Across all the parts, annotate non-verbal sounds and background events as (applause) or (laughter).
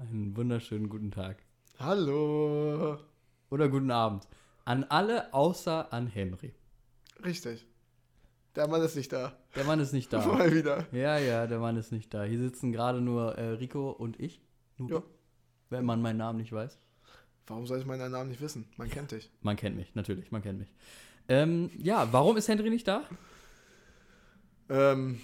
Einen wunderschönen guten Tag. Hallo. Oder guten Abend. An alle außer an Henry. Richtig. Der Mann ist nicht da. Der Mann ist nicht da. (laughs) Mal wieder. Ja, ja, der Mann ist nicht da. Hier sitzen gerade nur äh, Rico und ich. Nur, Ja. Wenn man meinen Namen nicht weiß. Warum soll ich meinen Namen nicht wissen? Man kennt dich. Man kennt mich, natürlich, man kennt mich. Ähm, ja, warum ist Henry nicht da? Ähm,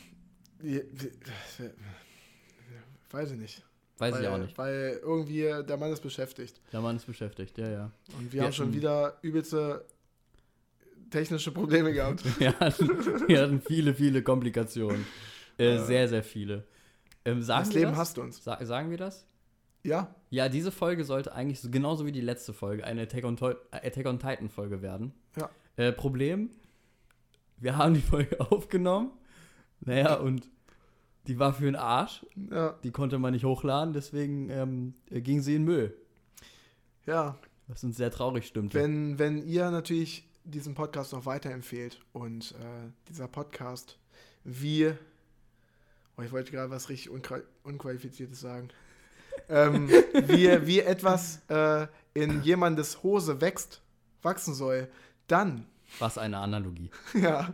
weiß ich nicht. Weiß weil, ich auch nicht. Weil irgendwie der Mann ist beschäftigt. Der Mann ist beschäftigt, ja, ja. Und wir Wir haben schon wieder übelste technische Probleme gehabt. (laughs) Wir hatten, wir hatten viele, viele Komplikationen. Äh, Ja. sehr, sehr viele. Ähm, das Leben das? hasst uns. Sa sagen wir das? Ja, Ja, diese Folge sollte eigentlich so, genauso wie die letzte Folge eine Attack on, äh, Attack on Titan Folge werden. Ja. Äh, Problem, wir haben die Folge (laughs) aufgenommen. Naja, und die war für den Arsch. ja, Die konnte man nicht hochladen, deswegen ähm, äh, ging sie in Müll. ja. Was uns sehr traurig stimmte. Wenn, wenn ihr natürlich diesen Podcast noch weiterempfehlt und äh, dieser Podcast wie, oh, ich wollte gerade was richtig Unqual Unqualifiziertes sagen, (laughs) ähm, wie, wie etwas äh, in jemandes Hose wächst, wachsen soll, dann, Was eine Analogie. (laughs) ja,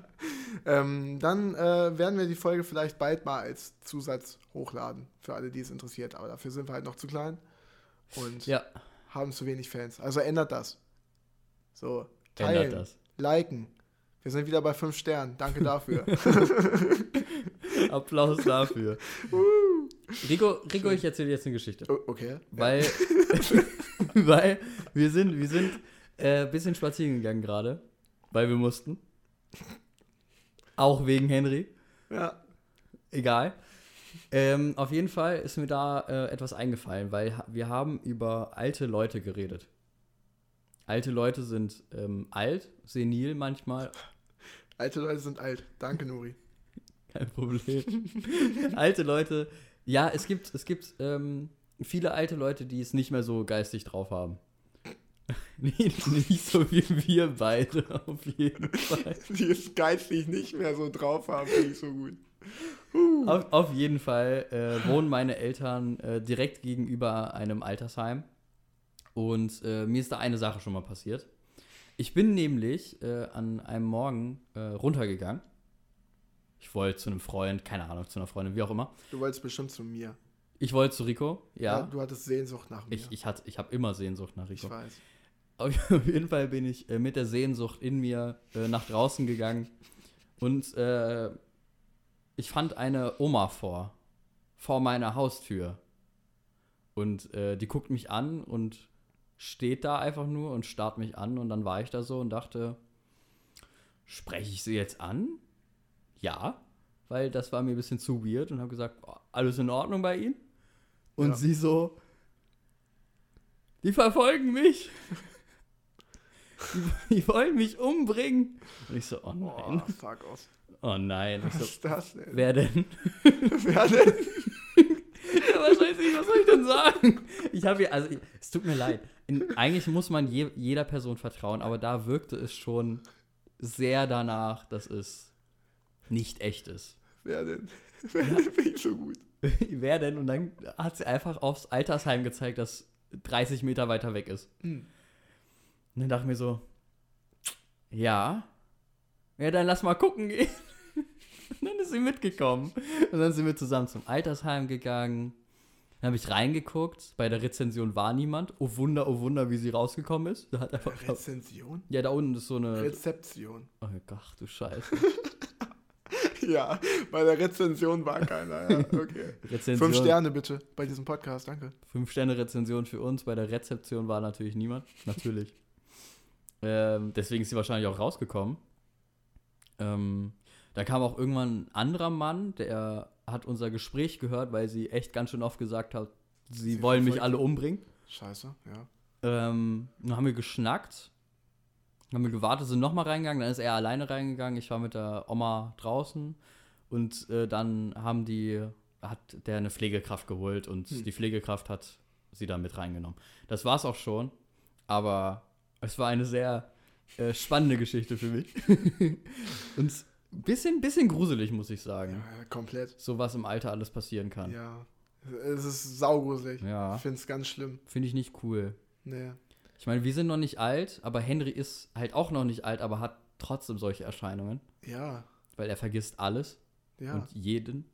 ähm, dann äh, werden wir die Folge vielleicht bald mal als Zusatz hochladen, für alle, die es interessiert. Aber dafür sind wir halt noch zu klein und Ja, haben zu wenig Fans. Also ändert das. So, teilen, ändert das. liken. Wir sind wieder bei fünf Sternen. Danke dafür. (laughs) Applaus dafür. Rico, Rico, ich erzähle dir jetzt eine Geschichte. O- okay. Weil, (laughs) weil wir sind, wir sind äh, ein bisschen spazieren gegangen gerade, weil wir mussten. Auch wegen Henry. Ja. Egal. Ähm, auf jeden Fall ist mir da äh, etwas eingefallen, weil wir haben über alte Leute geredet. Alte Leute sind ähm, alt, senil manchmal, Alte Leute sind alt. Danke, Nuri. kein Problem. (laughs) alte Leute, ja, es gibt, es gibt ähm, viele alte Leute, die es nicht mehr so geistig drauf haben. Nicht, nicht so wie wir beide, auf jeden Fall. (laughs) Die es geistig nicht mehr so drauf haben, finde ich so gut. Auf, auf jeden Fall äh, wohnen meine Eltern äh, direkt gegenüber einem Altersheim. Und äh, mir ist da eine Sache schon mal passiert. Ich bin nämlich äh, an einem Morgen äh, runtergegangen. Ich wollte zu einem Freund, keine Ahnung, zu einer Freundin, wie auch immer. Du wolltest bestimmt zu mir. Ich wollte zu Rico, ja. Du hattest Sehnsucht nach mir. ich ich, hatte- ich habe immer Sehnsucht nach Ich Rico. weiß. (laughs) Auf jeden Fall bin ich äh, mit der Sehnsucht in mir äh, nach draußen gegangen und äh, ich fand eine Oma vor, vor meiner Haustür. Und äh, die guckt mich an und steht da einfach nur und starrt mich an und dann war ich da so und dachte, spreche ich sie jetzt an? Ja, weil das war mir ein bisschen zu weird und habe gesagt, oh, alles in Ordnung bei Ihnen? Und Ja. sie so, die verfolgen mich. Die, (laughs) die wollen mich umbringen. Und ich so, oh Oh, nein. fuck aus. Oh nein. Was so, ist das denn? wer denn? (laughs) Wer denn? Ja, was, weiß ich, was soll ich denn sagen? Ich habe hier, also ich, es tut mir leid. In, eigentlich muss man je, jeder Person vertrauen, aber da wirkte es schon sehr danach, dass es nicht echt ist. Wer denn? (laughs) Wer denn? Finde ich so gut. Wer denn? Und dann hat sie einfach aufs Altersheim gezeigt, das 30 Meter weiter weg ist. Hm. Und dann dachte ich mir so, ja, ja, dann lass mal gucken gehen. (laughs) Und dann ist sie mitgekommen. Und dann sind wir zusammen zum Altersheim gegangen. Dann habe ich reingeguckt. Bei der Rezension war niemand. Oh Wunder, oh Wunder, wie sie rausgekommen ist. Da hat einfach, Rezension? ja, da unten ist so eine. Rezeption. Oh Gott, du Scheiße. (laughs) Ja, bei der Rezension war keiner. Ja, okay. Rezension, Fünf Sterne bitte bei diesem Podcast, danke. Fünf Sterne Rezension für uns. Bei der Rezeption war natürlich niemand. Natürlich. Ähm, deswegen ist sie wahrscheinlich auch rausgekommen. Ähm, da kam auch irgendwann ein anderer Mann, der hat unser Gespräch gehört, weil sie echt ganz schön oft gesagt hat, sie, Sie wollen mich alle umbringen. Scheiße, ja. Ähm, dann haben wir geschnackt, haben wir gewartet, sind nochmal reingegangen, dann ist er alleine reingegangen, ich war mit der Oma draußen und äh, dann haben die, hat der eine Pflegekraft geholt und Hm. die Pflegekraft hat sie dann mit reingenommen. Das war's auch schon, aber es war eine sehr äh, spannende Geschichte für mich. (laughs) und ein bisschen, bisschen gruselig, muss ich sagen. Ja, komplett. So was im Alter alles passieren kann. Ja, Es ist saugruselig. Ja. Ich finde es ganz schlimm. Finde ich nicht cool. Nee. Ich meine, wir sind noch nicht alt, aber Henry ist halt auch noch nicht alt, aber hat trotzdem solche Erscheinungen, Ja. weil er vergisst alles Ja. und jeden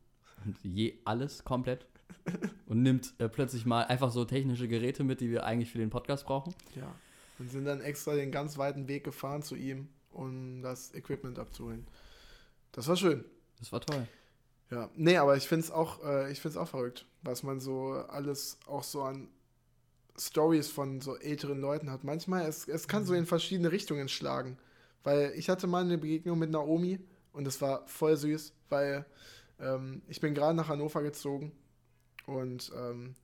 und je alles komplett (laughs) und nimmt äh, plötzlich mal einfach so technische Geräte mit, die wir eigentlich für den Podcast brauchen. Ja. Und sind dann extra den ganz weiten Weg gefahren zu ihm, um das Equipment abzuholen. Das war schön. Das war toll. Ja. Nee, aber ich finde es auch, äh, ich find's auch verrückt, was man so alles auch so an Stories von so älteren Leuten hat. Manchmal, es, es kann so in verschiedene Richtungen schlagen. Weil ich hatte mal eine Begegnung mit Naomi und es war voll süß, weil ähm, ich bin gerade nach Hannover gezogen und ähm,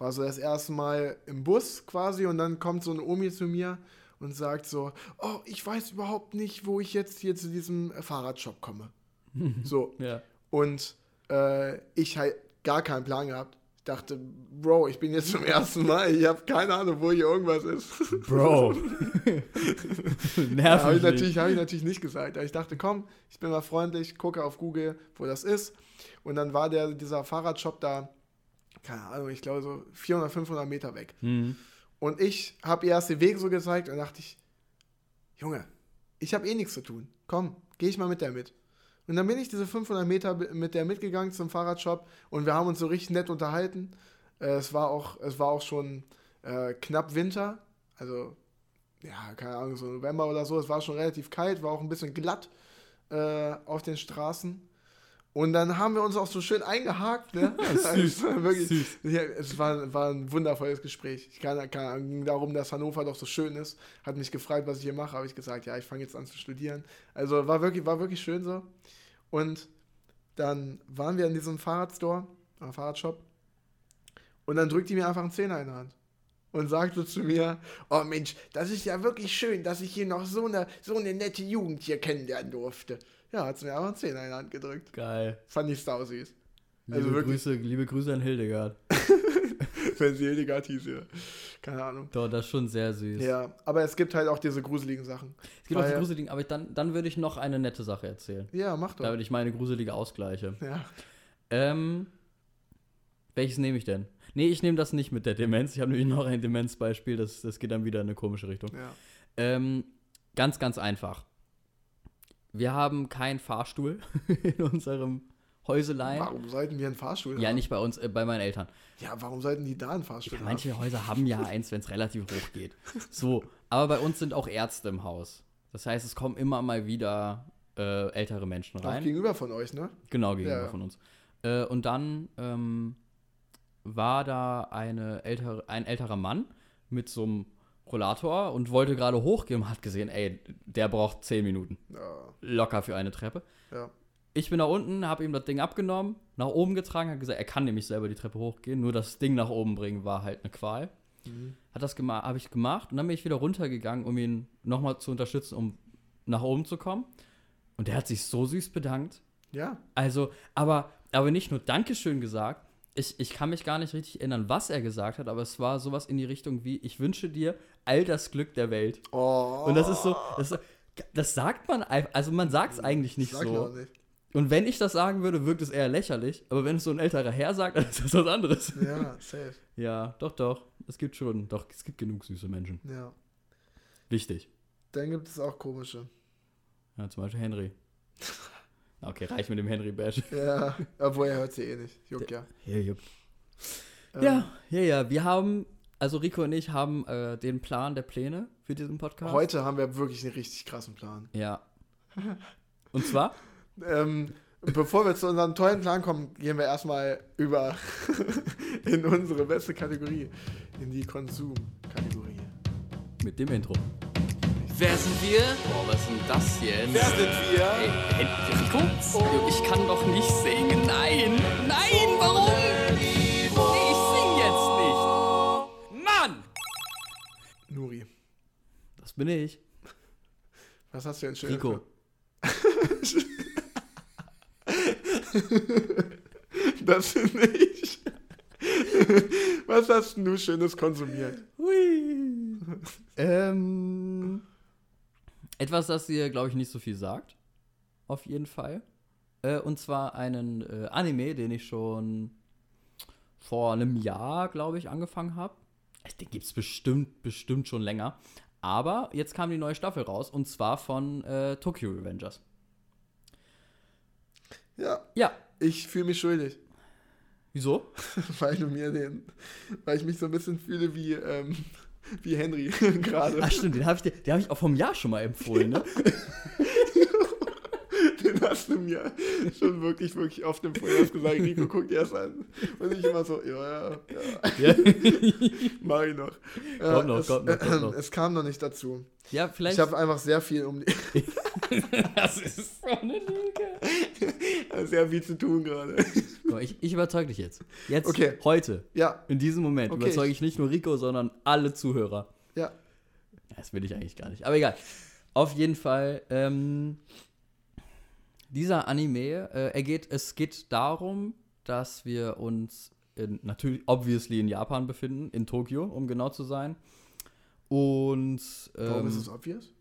war so das erste Mal im Bus quasi und dann kommt so eine Omi zu mir und sagt so, oh, ich weiß überhaupt nicht, wo ich jetzt hier zu diesem Fahrradshop komme. (laughs) so, Ja. und äh, ich halt gar keinen Plan gehabt. Ich dachte, Bro, ich bin jetzt zum ersten Mal, ich habe keine Ahnung, wo hier irgendwas ist. (laughs) Bro. Ja, (laughs) habe Nervig. ich, natürlich- hab ich natürlich nicht gesagt. Aber ich dachte, komm, ich bin mal freundlich, gucke auf Google, wo das ist. Und dann war der, dieser Fahrradshop da, keine Ahnung, ich glaube so 400, 500 Meter weg. Hm. Und ich habe ihr erst den Weg so gezeigt und dachte ich, Junge, ich habe eh nichts zu tun. Komm, gehe ich mal mit der mit. Und dann bin ich diese 500 Meter mit der mitgegangen zum Fahrradshop und wir haben uns so richtig nett unterhalten. Äh, es, war auch, es war auch schon äh, knapp Winter, also ja, keine Ahnung, so November oder so. Es war schon relativ kalt, war auch ein bisschen glatt äh, auf den Straßen. Und dann haben wir uns auch so schön eingehakt. Ne? (laughs) (laughs) es war wirklich, Süß. ja, es war, war ein wundervolles Gespräch. Ich kann, kann ging darum, dass Hannover doch so schön ist. Hat mich gefragt, was ich hier mache. Habe ich gesagt, ja, ich fange jetzt an zu studieren. Also war wirklich, war wirklich schön so. Und dann waren wir in diesem Fahrradstore, äh, Fahrradshop. Und dann drückt die mir einfach einen Zehner in die Hand. Und sagte zu mir, oh Mensch, das ist ja wirklich schön, dass ich hier noch so eine, so eine nette Jugend hier kennenlernen durfte. Ja, hat sie mir einfach einen Zehner in die Hand gedrückt. Geil. Fand ich sau süß. Liebe, Also wirklich. Grüße, liebe Grüße an Hildegard. (laughs) Wenn sie Hildegard hieß, ja. Keine Ahnung. Doch, das ist schon sehr süß. Ja, aber es gibt halt auch diese gruseligen Sachen. Es gibt auch die Weil- gruseligen, aber dann, dann würde ich noch eine nette Sache erzählen. Ja, mach doch. Damit ich meine gruselige ausgleiche. Ja. Ähm, welches nehme ich denn? Nee, ich nehme das nicht mit der Demenz. Ich habe nämlich noch ein Demenzbeispiel, das, das geht dann wieder in eine komische Richtung. ja. Ähm, ganz, ganz einfach. Wir haben keinen Fahrstuhl (laughs) in unserem Häuselein. Warum sollten wir einen Fahrstuhl Ja, haben? nicht bei uns, äh, bei meinen Eltern. Ja, warum sollten die da einen Fahrstuhl Ja, manche Häuser haben ja eins, wenn es relativ hoch geht. So, aber bei uns sind auch Ärzte im Haus. Das heißt, es kommen immer mal wieder äh, ältere Menschen haben? Auch rein. gegenüber von euch, ne? Genau, gegenüber Ja. von uns. Äh, und dann ähm, war da eine ältere, ein älterer Mann mit so einem Rollator und wollte gerade hochgehen und hat gesehen, ey, der braucht 10 Minuten. Ja. Locker für eine Treppe. ja. Ich bin da unten, habe ihm das Ding abgenommen, nach oben getragen, hat gesagt, er kann nämlich selber die Treppe hochgehen, nur das Ding nach oben bringen war halt eine Qual. Mhm. Hat das gemacht, habe ich gemacht und dann bin ich wieder runtergegangen, um ihn nochmal zu unterstützen, um nach oben zu kommen. Und der hat sich so süß bedankt. Ja. Also, aber, aber nicht nur Dankeschön gesagt. Ich, ich kann mich gar nicht richtig erinnern, was er gesagt hat, aber es war sowas in die Richtung wie, ich wünsche dir all das Glück der Welt. Oh. Und das ist so, das, das sagt man einfach, also man sagt es eigentlich nicht Sag so. nicht. Und wenn ich das sagen würde, wirkt es eher lächerlich, aber wenn es so ein älterer Herr sagt, (laughs) dann ist das was anderes. Ja, safe. Ja, doch, doch. Es gibt schon, doch, es gibt genug süße Menschen. Ja. Wichtig. Dann gibt es auch komische. Ja, zum Beispiel Henry. (laughs) Okay, reicht mit dem Henry-Bash. (laughs) Ja, obwohl er hört sie eh nicht. Juckt ja. Ja, juckt. Ähm, Ja, ja, ja. Wir haben, also Rico und ich haben äh, den Plan der Pläne für diesen Podcast. Heute haben wir wirklich einen richtig krassen Plan. Ja. Und zwar? (laughs) Ähm, bevor wir zu unserem tollen Plan kommen, gehen wir erstmal über (laughs) in unsere beste Kategorie, in die Konsum-Kategorie. Mit dem Intro. Wer sind wir? Boah, was ist denn das jetzt? Wer sind wir? Ey, Rico? Ich kann doch nicht singen. Nein, bin ich. was hast du denn schön? Rico. Das bin ich. Was hast du Schönes konsumiert? Hui. ähm, etwas, das dir, glaube ich, nicht so viel sagt. Auf jeden Fall. Äh, und zwar einen äh, Anime, den ich schon vor einem Jahr, glaube ich, angefangen habe. Den gibt es bestimmt, bestimmt schon länger. Aber jetzt kam die neue Staffel raus und zwar von äh, Tokyo Revengers. Ja, Ja, ich fühle mich schuldig, (laughs) wieso? weil du mir den, weil ich mich so ein bisschen fühle wie, ähm, wie Henry (laughs) gerade. Ach stimmt, den habe ich, dir- den hab ich auch vom Jahr schon mal empfohlen, ne? (laughs) Mir schon wirklich, wirklich oft. Du hast gesagt, Rico, guck dir das an. Und ich immer so, ja, ja, ja, ja. (laughs) mach ich noch. Kommt noch, es, kommt noch, kommt noch. es kam noch nicht dazu. ja, vielleicht. Ich habe einfach sehr viel um (laughs) das ist so eine Lüge. (laughs) sehr viel zu tun gerade. Ich, ich überzeuge dich jetzt. Jetzt, Okay. heute, Ja, in diesem Moment, Okay, überzeuge ich nicht nur Rico, sondern alle Zuhörer. ja. Ja, Das will ich eigentlich gar nicht. Aber egal. Auf jeden Fall, ähm, dieser Anime, äh, er geht, es geht darum, dass wir uns in, natürlich, obviously in Japan befinden, in Tokio, um genau zu sein. Und Warum ähm, ist es obvious?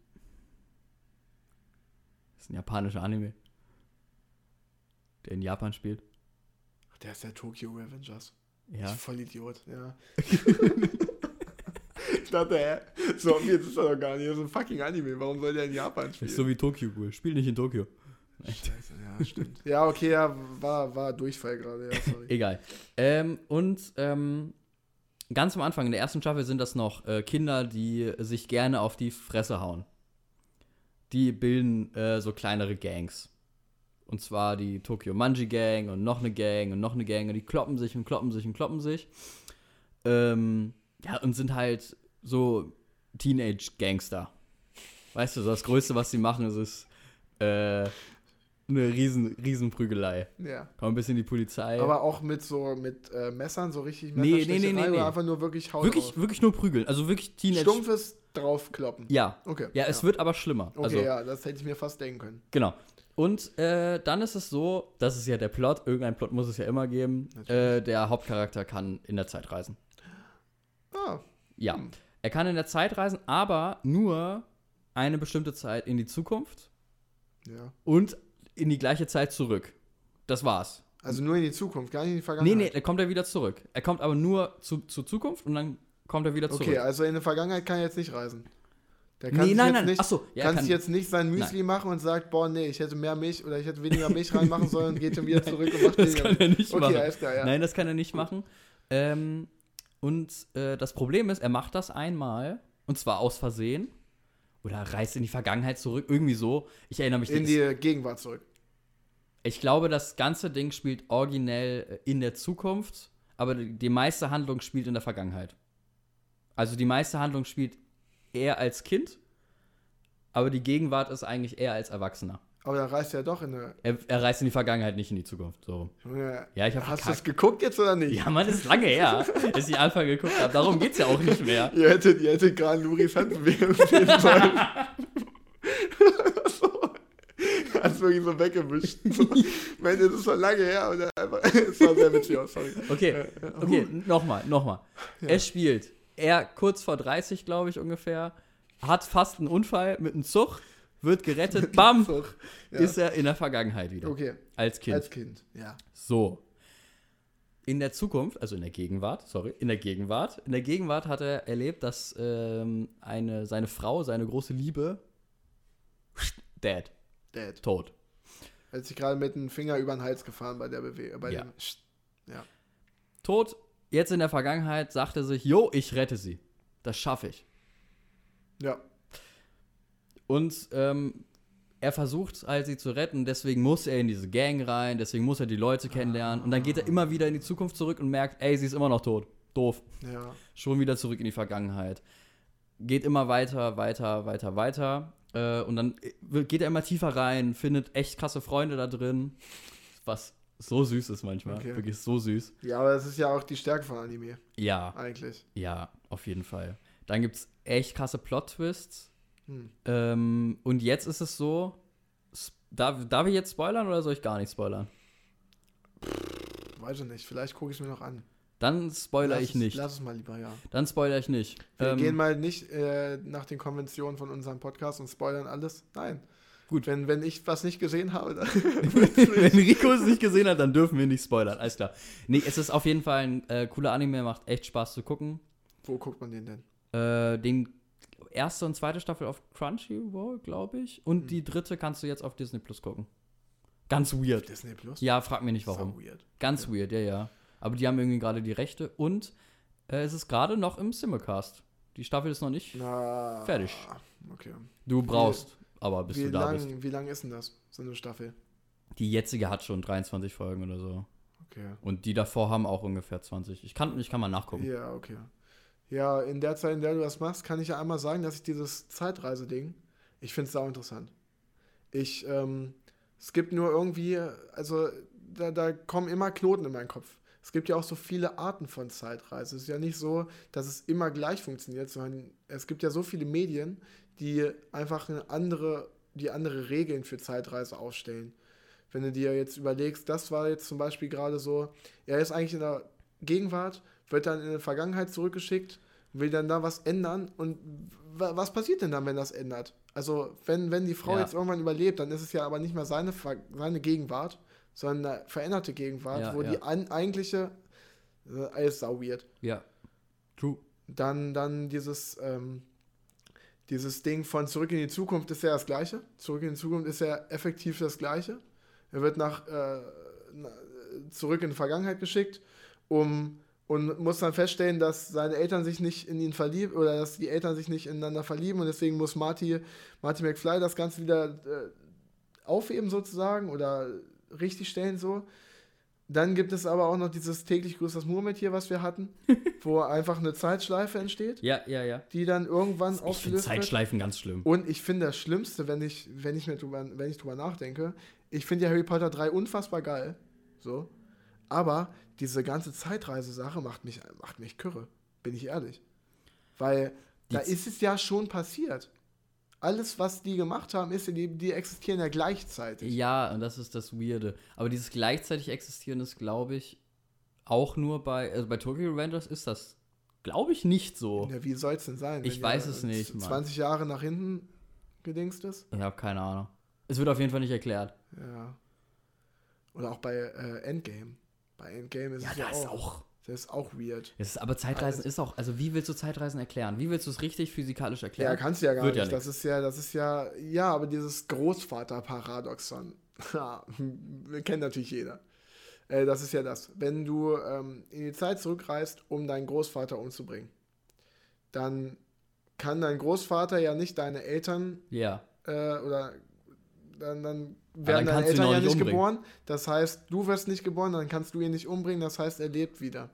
ist ein japanischer Anime, der in Japan spielt. Ach, Der ist der Tokyo Revengers. Ja. Ich voll Idiot, ja. (laughs) ich dachte, hä? So obvious ist er doch gar nicht. Das ist ein fucking Anime. Warum soll der in Japan spielen? Ist so wie Tokyo Ghoul. Spielt nicht in Tokio. Scheiße, ja, (laughs) stimmt. ja, okay, ja, war, war Durchfall gerade, ja, sorry. (laughs) Egal. Ähm, und ähm, ganz am Anfang in der ersten Staffel sind das noch äh, Kinder, die sich gerne auf die Fresse hauen. Die bilden äh, so kleinere Gangs. Und zwar die Tokyo Manji Gang und noch eine Gang und noch eine Gang. Und die kloppen sich und kloppen sich und kloppen sich. Ähm, ja, und sind halt so Teenage-Gangster. Weißt du, so das Größte, was sie machen, ist, ist äh, eine riesen, riesen Prügelei. Ja. Kommen ein bisschen die Polizei. Aber auch mit so, mit äh, Messern, so richtig Nee, nee, nee, nee, nee. Oder einfach nur wirklich Haut Wirklich, drauf? wirklich nur prügeln. Also wirklich Teenage. Stumpfes draufkloppen. Ja. Okay. Ja, es wird aber schlimmer. Okay, also, ja, das hätte ich mir fast denken können. genau. Und äh, dann ist es so, das ist ja der Plot, irgendein Plot muss es ja immer geben. Äh, der Hauptcharakter kann in der Zeit reisen. Ah, Ja. Hm. Er kann in der Zeit reisen, aber nur eine bestimmte Zeit in die Zukunft ja. und in die gleiche Zeit zurück. Das war's. Also nur in die Zukunft, gar nicht in die Nee, Vergangenheit. nee, dann kommt er wieder zurück. Er kommt aber nur zu, zur Zukunft und dann kommt er wieder zurück. Okay, also in der Vergangenheit kann er jetzt nicht reisen. Der kann nee, sich nein, jetzt nein. nicht, Achso, ja, er kann, kann, sich jetzt nicht sein Müsli machen und sagt, boah, nee, ich hätte mehr Milch oder ich hätte weniger Milch reinmachen sollen und geht dann wieder (laughs) zurück und macht das weniger kann er nicht Okay, machen. alles klar, ja. Nein, das kann er nicht machen. Ähm, und äh, das Problem ist, er macht das einmal und zwar aus Versehen oder reist in die Vergangenheit zurück, irgendwie so. Ich erinnere mich In die Gegenwart zurück. Ich glaube, das ganze Ding spielt originell äh, in der Zukunft, aber die, meiste Handlung spielt in der Vergangenheit. Also die meiste Handlung spielt er als Kind, aber die Gegenwart ist eigentlich eher als Erwachsener. Aber dann reist er doch in eine. Er, er reist in die Vergangenheit, nicht in die Zukunft. So. Ja, ich Hast du es geguckt jetzt oder nicht? Ja, Mann, das ist lange her, (laughs) dass ich Anfang geguckt habe. Darum geht's ja auch nicht mehr. Ihr hättet, ihr hättet gerade sollen. so. (laughs) Hast wirklich so weggewischt. So. Mensch, das ist schon lange her. Und einfach, (laughs) es war sehr witzig aus, sorry. Okay, okay, nochmal, nochmal. Ja. Er spielt, er kurz vor 30, glaube ich ungefähr, hat fast einen Unfall mit einem Zug, wird gerettet, (laughs) bam. Ja. ist er in der Vergangenheit wieder. Okay, Als Kind. als Kind, ja. So. In der Zukunft, also in der Gegenwart, sorry, in der Gegenwart, in der Gegenwart hat er erlebt, dass ähm, eine, seine Frau, seine große Liebe, dead, tot. Hat sich gerade mit dem Finger über den Hals gefahren bei der Bewegung. Bei Ja. dem, ja. Tot, jetzt in der Vergangenheit sagt er sich, jo, ich rette sie. Das schaffe ich. ja. Und ähm, er versucht halt, sie zu retten, deswegen muss er in diese Gang rein, deswegen muss er die Leute kennenlernen. Und dann geht er immer wieder in die Zukunft zurück und merkt, ey, sie ist immer noch tot. Doof. Ja. Schon wieder zurück in die Vergangenheit. Geht immer weiter, weiter, weiter, weiter. Äh, und dann äh, geht er immer tiefer rein, findet echt krasse Freunde da drin. Was so süß ist manchmal. Okay. Wirklich so süß. Ja, aber das ist ja auch die Stärke von Anime, Ja, eigentlich. ja, auf jeden Fall. Dann gibt es echt krasse Plot-Twists. Hm. Ähm, und jetzt ist es so, darf, darf ich jetzt spoilern oder soll ich gar nicht spoilern? Weiß ich nicht, vielleicht gucke ich es mir noch an. Dann spoiler Lass ich es, nicht. Lass es mal lieber, ja. Dann spoiler ich nicht. Wir Ähm, gehen mal nicht äh, nach den Konventionen von unserem Podcast und spoilern alles. Nein. Gut. Wenn, wenn ich was nicht gesehen habe, dann (laughs) (laughs) Wenn Rico es nicht gesehen hat, dann dürfen wir nicht spoilern. Alles klar. Nee, es ist auf jeden Fall ein äh, cooler Anime, macht echt Spaß zu gucken. Wo guckt man den denn? Äh, den erste und zweite Staffel auf Crunchyroll, glaube ich. Und Hm. die dritte kannst du jetzt auf Disney Plus gucken. Ganz weird. Disney Plus? Ja, frag mich nicht warum. Sau weird. Ganz weird, ja, ja. Aber die haben irgendwie gerade die Rechte und äh, es ist gerade noch im Simulcast. Die Staffel ist noch nicht. Na, Fertig. Okay. Du brauchst, aber bis Wie du da bist. lang, wie lang ist denn das, so eine Staffel? Die jetzige hat schon 23 Folgen oder so. Okay. Und die davor haben auch ungefähr 20. Ich kann, ich kann mal nachgucken. Ja, okay. Ja, in der Zeit, in der du das machst, kann ich ja einmal sagen, dass ich dieses Zeitreise-Ding, ich finde es sau interessant. Ich, ähm, es gibt nur irgendwie, also da, da kommen immer Knoten in meinen Kopf. Es gibt ja auch so viele Arten von Zeitreise. Es ist ja nicht so, dass es immer gleich funktioniert, sondern es gibt ja so viele Medien, die einfach eine andere, die andere Regeln für Zeitreise aufstellen. Wenn du dir jetzt überlegst, das war jetzt zum Beispiel gerade so, er ist eigentlich in der Gegenwart, wird dann in die Vergangenheit zurückgeschickt, will dann da was ändern und wa- was passiert denn dann, wenn das ändert? Also, wenn, wenn die Frau Ja. jetzt irgendwann überlebt, dann ist es ja aber nicht mehr seine, seine Gegenwart, sondern eine veränderte Gegenwart, Ja, wo ja. die an, eigentliche, äh, alles sau weird. Ja. True. Dann, dann dieses, ähm, dieses Ding von Zurück in die Zukunft ist ja das Gleiche. Zurück in die Zukunft ist ja effektiv das Gleiche. Er wird nach, äh, zurück in die Vergangenheit geschickt, um und muss dann feststellen, dass seine Eltern sich nicht in ihn verlieben oder dass die Eltern sich nicht ineinander verlieben und deswegen muss Marty, Marty McFly das Ganze wieder äh, aufheben sozusagen oder richtig stellen so. Dann gibt es aber auch noch dieses täglich grüßt das Murmeltier, was wir hatten, (laughs) wo einfach eine Zeitschleife entsteht, Ja, ja, ja. die dann irgendwann Ich finde aufgelöst wird. Zeitschleifen ganz schlimm. Und ich finde das Schlimmste, wenn ich, wenn ich mir drüber, wenn ich drüber nachdenke, ich finde ja Harry Potter 3 unfassbar geil. So. Aber diese ganze Zeitreise-Sache macht mich, macht mich kürre. Bin ich ehrlich. Weil Die da ist es ja schon passiert. Alles, was die gemacht haben, ist, die, die existieren ja gleichzeitig. Ja, und das ist das Weirde. Aber dieses gleichzeitig existieren ist, glaube ich, auch nur bei, also bei Tokyo Revengers ist das, glaube ich, nicht so. Ja, wie soll es denn sein? Ich weiß es nicht, Mann. 20 Jahre nach hinten gedingst ist? Ich habe keine Ahnung. Es wird auf jeden Fall nicht erklärt. Ja. Oder auch bei äh, Endgame. Bei Endgame ist Ja, es ja da ist auch. Das ist auch weird. Es ist, aber Zeitreisen ist auch, also wie willst du Zeitreisen erklären? Wie willst du es richtig physikalisch Ja, erklären? kannst du ja gar Wird ja nicht. das ist ja, das ist ja, ja, aber dieses Großvater-Paradoxon. (laughs) Ja, kennen natürlich jeder. Äh, das ist ja das. Wenn du ähm, in die Zeit zurückreist, um deinen Großvater umzubringen, dann kann dein Großvater ja nicht deine Eltern Ja. äh, oder dann dann werden deine kannst du Eltern ja nicht geboren. Das heißt, du wirst nicht geboren, dann kannst du ihn nicht umbringen. Das heißt, er lebt wieder.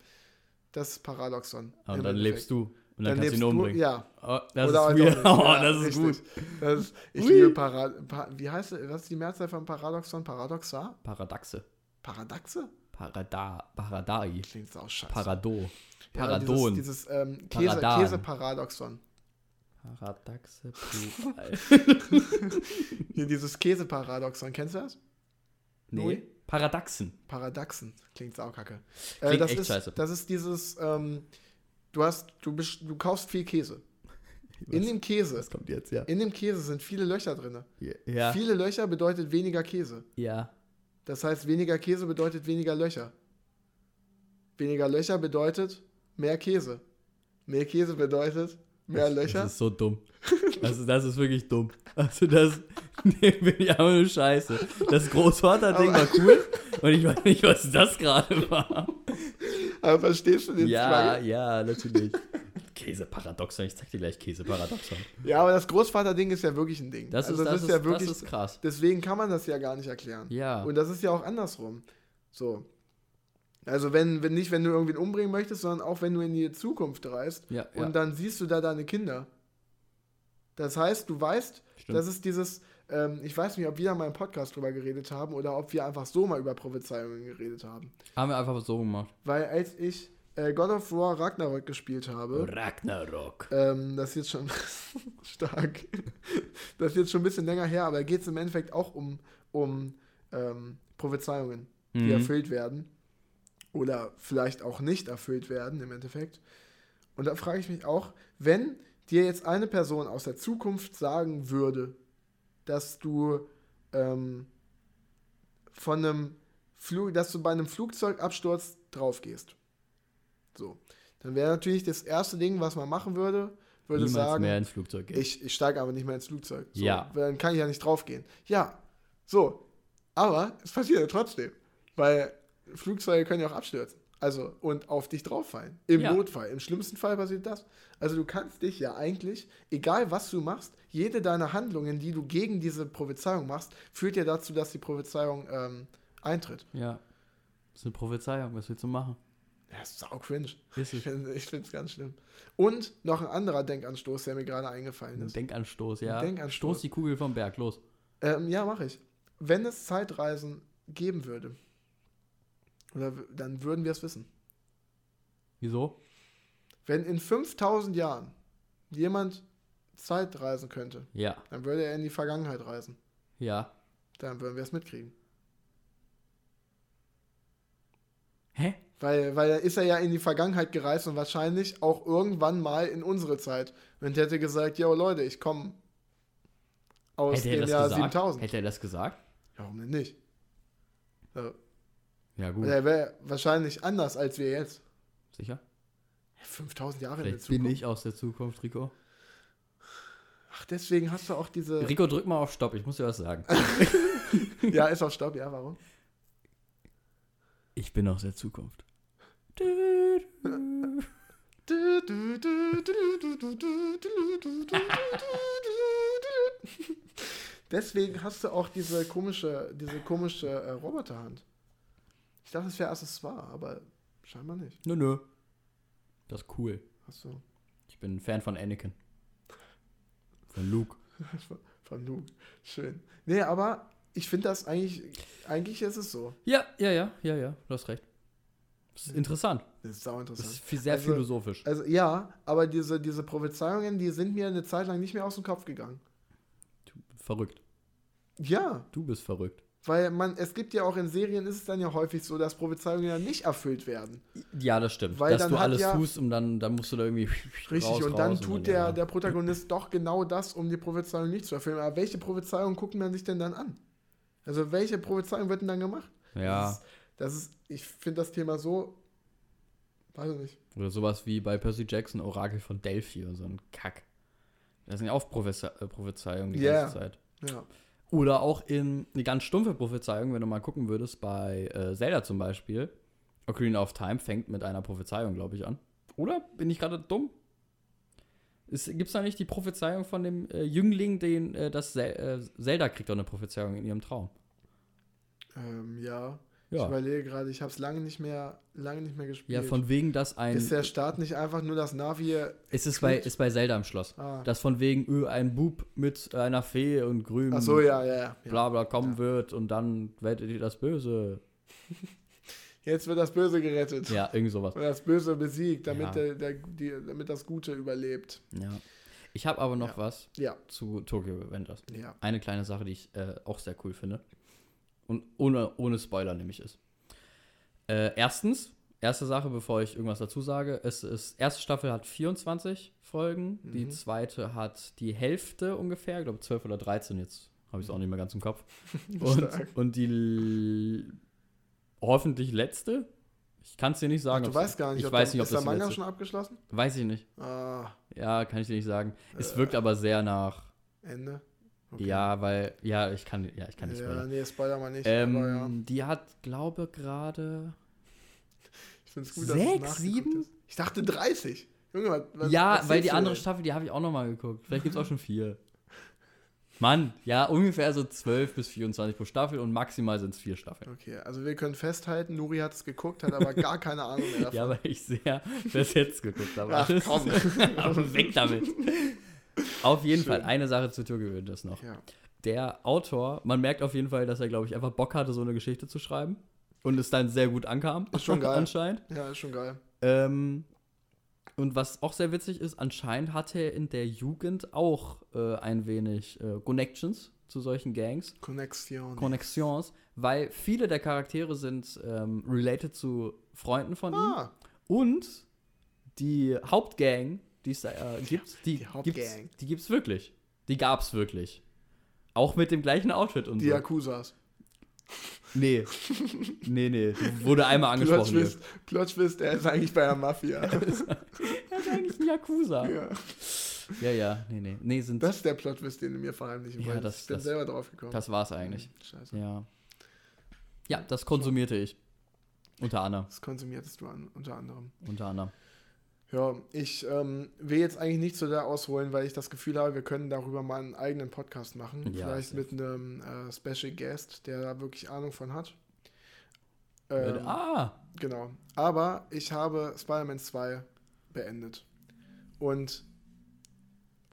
Das ist Paradoxon. Und dann lebst du. Und dann, kannst lebst du ihn du- umbringen. Ja, Oh, das Oder halt ist auch weird. (laughs) Oh, Ja, das ist richtig. gut. Das ist, ich Ui. liebe Para, pa, wie heißt es, was ist die Mehrzahl von Paradoxon? Paradoxa? Paradoxe. Paradoxe? Parada, Paradai. Klingt auch scheiße. Parado. ja, Paradon. dieses, dieses ähm, Käse. Käseparadoxon. Paradoxe. (laughs) Hier dieses Käseparadoxon, kennst du das? nee. Nui? Paradoxen. Paradoxen. Klingt saukacke. Klingt Äh, das echt ist, scheiße. Das ist dieses, ähm, du hast, du, bist, du kaufst viel Käse. (laughs) In Was? dem Käse, Das kommt jetzt, ja. in dem Käse sind viele Löcher drin. Ja. Viele Löcher bedeutet weniger Käse. Ja. Das heißt, weniger Käse bedeutet weniger Löcher. Weniger Löcher bedeutet mehr Käse. Mehr Käse bedeutet mehr Löcher. Das ist so dumm. Also, das ist wirklich dumm. Also, das nee, bin ich aber nur scheiße. Das Großvater-Ding war cool und ich weiß nicht, was das gerade war. Aber verstehst du den Ja, Struggle? ja, natürlich. Käseparadoxon, ich zeig dir gleich Käseparadoxon. Ja, aber das Großvater-Ding ist ja wirklich ein Ding. Das, Also ist, das, ist, ja wirklich. das ist krass. deswegen kann man das ja gar nicht erklären. Ja. Und das ist ja auch andersrum. So. Also wenn, wenn nicht, wenn du irgendwen umbringen möchtest, sondern auch wenn du in die Zukunft reist ja, ja. und dann siehst du da deine Kinder. Das heißt, du weißt, Stimmt. das ist dieses, ähm, ich weiß nicht, ob wir da mal im Podcast drüber geredet haben oder ob wir einfach so mal über Prophezeiungen geredet haben. Haben wir einfach so gemacht. Weil als ich äh, God of War Ragnarok gespielt habe, Ragnarok. ähm, das ist jetzt schon (laughs) stark. Das ist jetzt schon ein bisschen länger her, aber geht es im Endeffekt auch um, um ähm, Prophezeiungen, die Mhm. erfüllt werden. Oder vielleicht auch nicht erfüllt werden im Endeffekt. Und da frage ich mich auch, wenn dir jetzt eine Person aus der Zukunft sagen würde, dass du ähm, von einem Flug, dass du bei einem Flugzeugabsturz drauf gehst. So. Dann wäre natürlich das erste Ding, was man machen würde, würde Niemals sagen, mehr ins Flugzeug gehen. ich, ich steige aber nicht mehr ins Flugzeug. So, Ja. Dann kann ich ja nicht draufgehen. Ja, so. Aber es passiert ja trotzdem. Weil Flugzeuge können ja auch abstürzen. Also, und auf dich drauffallen. Im Ja. Notfall. Im schlimmsten Fall passiert das. Also, du kannst dich ja eigentlich, egal was du machst, jede deiner Handlungen, die du gegen diese Prophezeiung machst, führt ja dazu, dass die Prophezeiung ähm, eintritt. ja. Das ist eine Prophezeiung, was willst du machen? Ja, ist sau cringe. Ist Ich finde es ganz schlimm. Und noch ein anderer Denkanstoß, der mir gerade eingefallen Ein ist. Denkanstoß, ja. Ein Denkanstoß. Stoß die Kugel vom Berg, los. Ähm, ja, mache ich. Wenn es Zeitreisen geben würde, oder dann würden wir es wissen. Wieso? Wenn in 5000 Jahren jemand Zeitreisen könnte, Ja, dann würde er in die Vergangenheit reisen. ja. Dann würden wir es mitkriegen. Hä? Weil, weil ist er ja in die Vergangenheit gereist und wahrscheinlich auch irgendwann mal in unsere Zeit. Und hätte gesagt, yo Leute, ich komme aus Hätte dem Jahr gesagt? 7000. Hätte er das gesagt? Ja, warum denn nicht? Ja, Ja, gut. er wäre wahrscheinlich anders als wir jetzt. Sicher? 5000 Jahre in der Vielleicht bin Zukunft. ich aus der Zukunft, Rico. Ach, deswegen hast du auch diese. Rico, drück mal auf Stopp, ich muss dir was sagen. (laughs) Ja, ist auf Stopp, ja, warum? Ich bin aus der Zukunft. Deswegen hast du auch diese komische, diese komische äh, Roboterhand. Ich dachte, es wäre Accessoire, aber scheinbar nicht. Nö, nö. Das ist cool. Du Ich bin ein Fan von Anakin. Von Luke. (laughs) von Luke. Schön. Nee, aber ich finde das eigentlich, eigentlich ist es so. Ja, ja, ja, ja, ja, du hast recht. Das ist interessant. Das ist sau Das ist interessant. viel- sehr Also- philosophisch. Also ja, aber diese, diese Prophezeiungen, die sind mir eine Zeit lang nicht mehr aus dem Kopf gegangen. Verrückt. Ja, Du bist verrückt. Weil man, es gibt ja auch in Serien ist es dann ja häufig so, dass Prophezeiungen ja nicht erfüllt werden. Ja, das stimmt. Weil Dass dann du alles ja- tust und dann, dann musst du da irgendwie. (laughs) Richtig, raus, und dann raus tut und der, ja. der (clears throat) Protagonist doch genau das, um die Prophezeiung nicht zu erfüllen. Aber welche Prophezeiung guckt man sich denn dann an? Also welche Prophezeiung wird denn dann gemacht? Ja. Das ist, das ist ich finde das Thema so, weiß ich nicht. Oder sowas wie bei Percy Jackson, Orakel von Delphi oder so ein Kack. Das sind ja auch Propheze äh, Prophezeiungen die Ja. ganze Zeit. Ja. Oder auch in eine ganz stumpfe Prophezeiung, wenn du mal gucken würdest, bei äh, Zelda zum Beispiel. Ocarina of Time fängt mit einer Prophezeiung, glaube ich, an. Oder? Bin ich gerade dumm? Gibt es da nicht die Prophezeiung von dem äh, Jüngling, den äh, das äh, Zelda kriegt doch eine Prophezeiung in ihrem Traum? Ähm, ja. Ich Ja. überlege gerade, ich habe es lange nicht mehr, lange nicht mehr gespielt. Ja, von wegen, dass ein. ist der Start nicht einfach nur das Navi? es ist bei, klickt? ist bei Zelda im Schloss. Ah. Dass von wegen öh, ein Bub mit einer Fee und Ach so, ja, ja, ja. bla bla kommen Ja. wird und dann werdet ihr das Böse. (laughs) Jetzt wird das Böse gerettet. Ja, irgend sowas. Und das Böse besiegt, damit, Ja. der, der, die, damit das Gute überlebt. Ja. Ich habe aber noch was Ja, zu Tokyo Revengers. ja. Eine kleine Sache, die ich äh, auch sehr cool finde. Und ohne, ohne Spoiler nämlich ist. Äh, erstens, erste Sache, bevor ich irgendwas dazu sage, es ist, erste Staffel hat 24 Folgen, die Mhm. zweite hat die Hälfte ungefähr, ich glaube 12 oder 13, jetzt habe ich es auch nicht mehr ganz im Kopf. (laughs) Und, und die hoffentlich letzte, ich kann es dir nicht sagen. du ob's- weißt gar nicht, ich ob weiß der, nicht, ob ist der das die Manga schon abgeschlossen? Weiß ich nicht. Ah, Ja, kann ich dir nicht sagen. Es Äh. wirkt aber sehr nach, Ende. Ja, weil, ja, ich kann, ja, ich kann nicht ja, spoilern. nee, Spoiler mal nicht. Ähm, aber ja. Die hat, glaube gerade. Ich finde es gut, sechs, dass sieben? ist. Ich dachte 30. Junge, was, ja, was weil die andere denn? Staffel, die habe ich auch noch mal geguckt. Vielleicht gibt es auch schon vier. Mann, ja, ungefähr so 12 bis 24 pro Staffel und maximal sind es vier Staffeln. Okay, also wir können festhalten, Nuri hat es geguckt, hat aber gar keine Ahnung mehr (laughs) davon. Ja, weil ich sehr (laughs) bis jetzt geguckt habe. Ach, komm. (laughs) Aber weg damit. Auf jeden Schön. Fall, eine Sache zu Tokyo Revengers noch. Ja. Der Autor, man merkt auf jeden Fall, dass er, glaube ich, einfach Bock hatte, so eine Geschichte zu schreiben. Und es dann sehr gut ankam. Ist schon geil. Anscheinend. ja, ist schon geil. Ähm, und was auch sehr witzig ist, anscheinend hatte er in der Jugend auch äh, ein wenig äh, Connections zu solchen Gangs, Connection. Connections, weil viele der Charaktere sind ähm, related zu Freunden von ihm. ah, Und die Hauptgang, die es da äh, gibt, die, Die gibt's, die gibt's wirklich. Die gab's wirklich. Auch mit dem gleichen Outfit und Die so. Yakuzas. Nee. Nee, nee. Wurde einmal angesprochen. hier. Twist, Plot Twist, der ist eigentlich bei der Mafia. (laughs) Er ist eigentlich ein Yakuza. ja. Ja, ja. Nee, nee. Nee, sind. Das ist der Plot Twist, den du mir verheimlichen Ja, wolltest. das- ich bin das- selber drauf gekommen. Das war's eigentlich. Scheiße. Ja. Ja, das konsumierte ich. Unter anderem. Das konsumiertest du an, unter anderem. Unter anderem. Ja, ich ähm, will jetzt eigentlich nicht so da ausholen, weil ich das Gefühl habe, wir können darüber mal einen eigenen Podcast machen. Ja, Vielleicht mit einem äh, Special Guest, der da wirklich Ahnung von hat. Äh, Ähm, ah! Genau. Aber ich habe Spider-Man 2 beendet. Und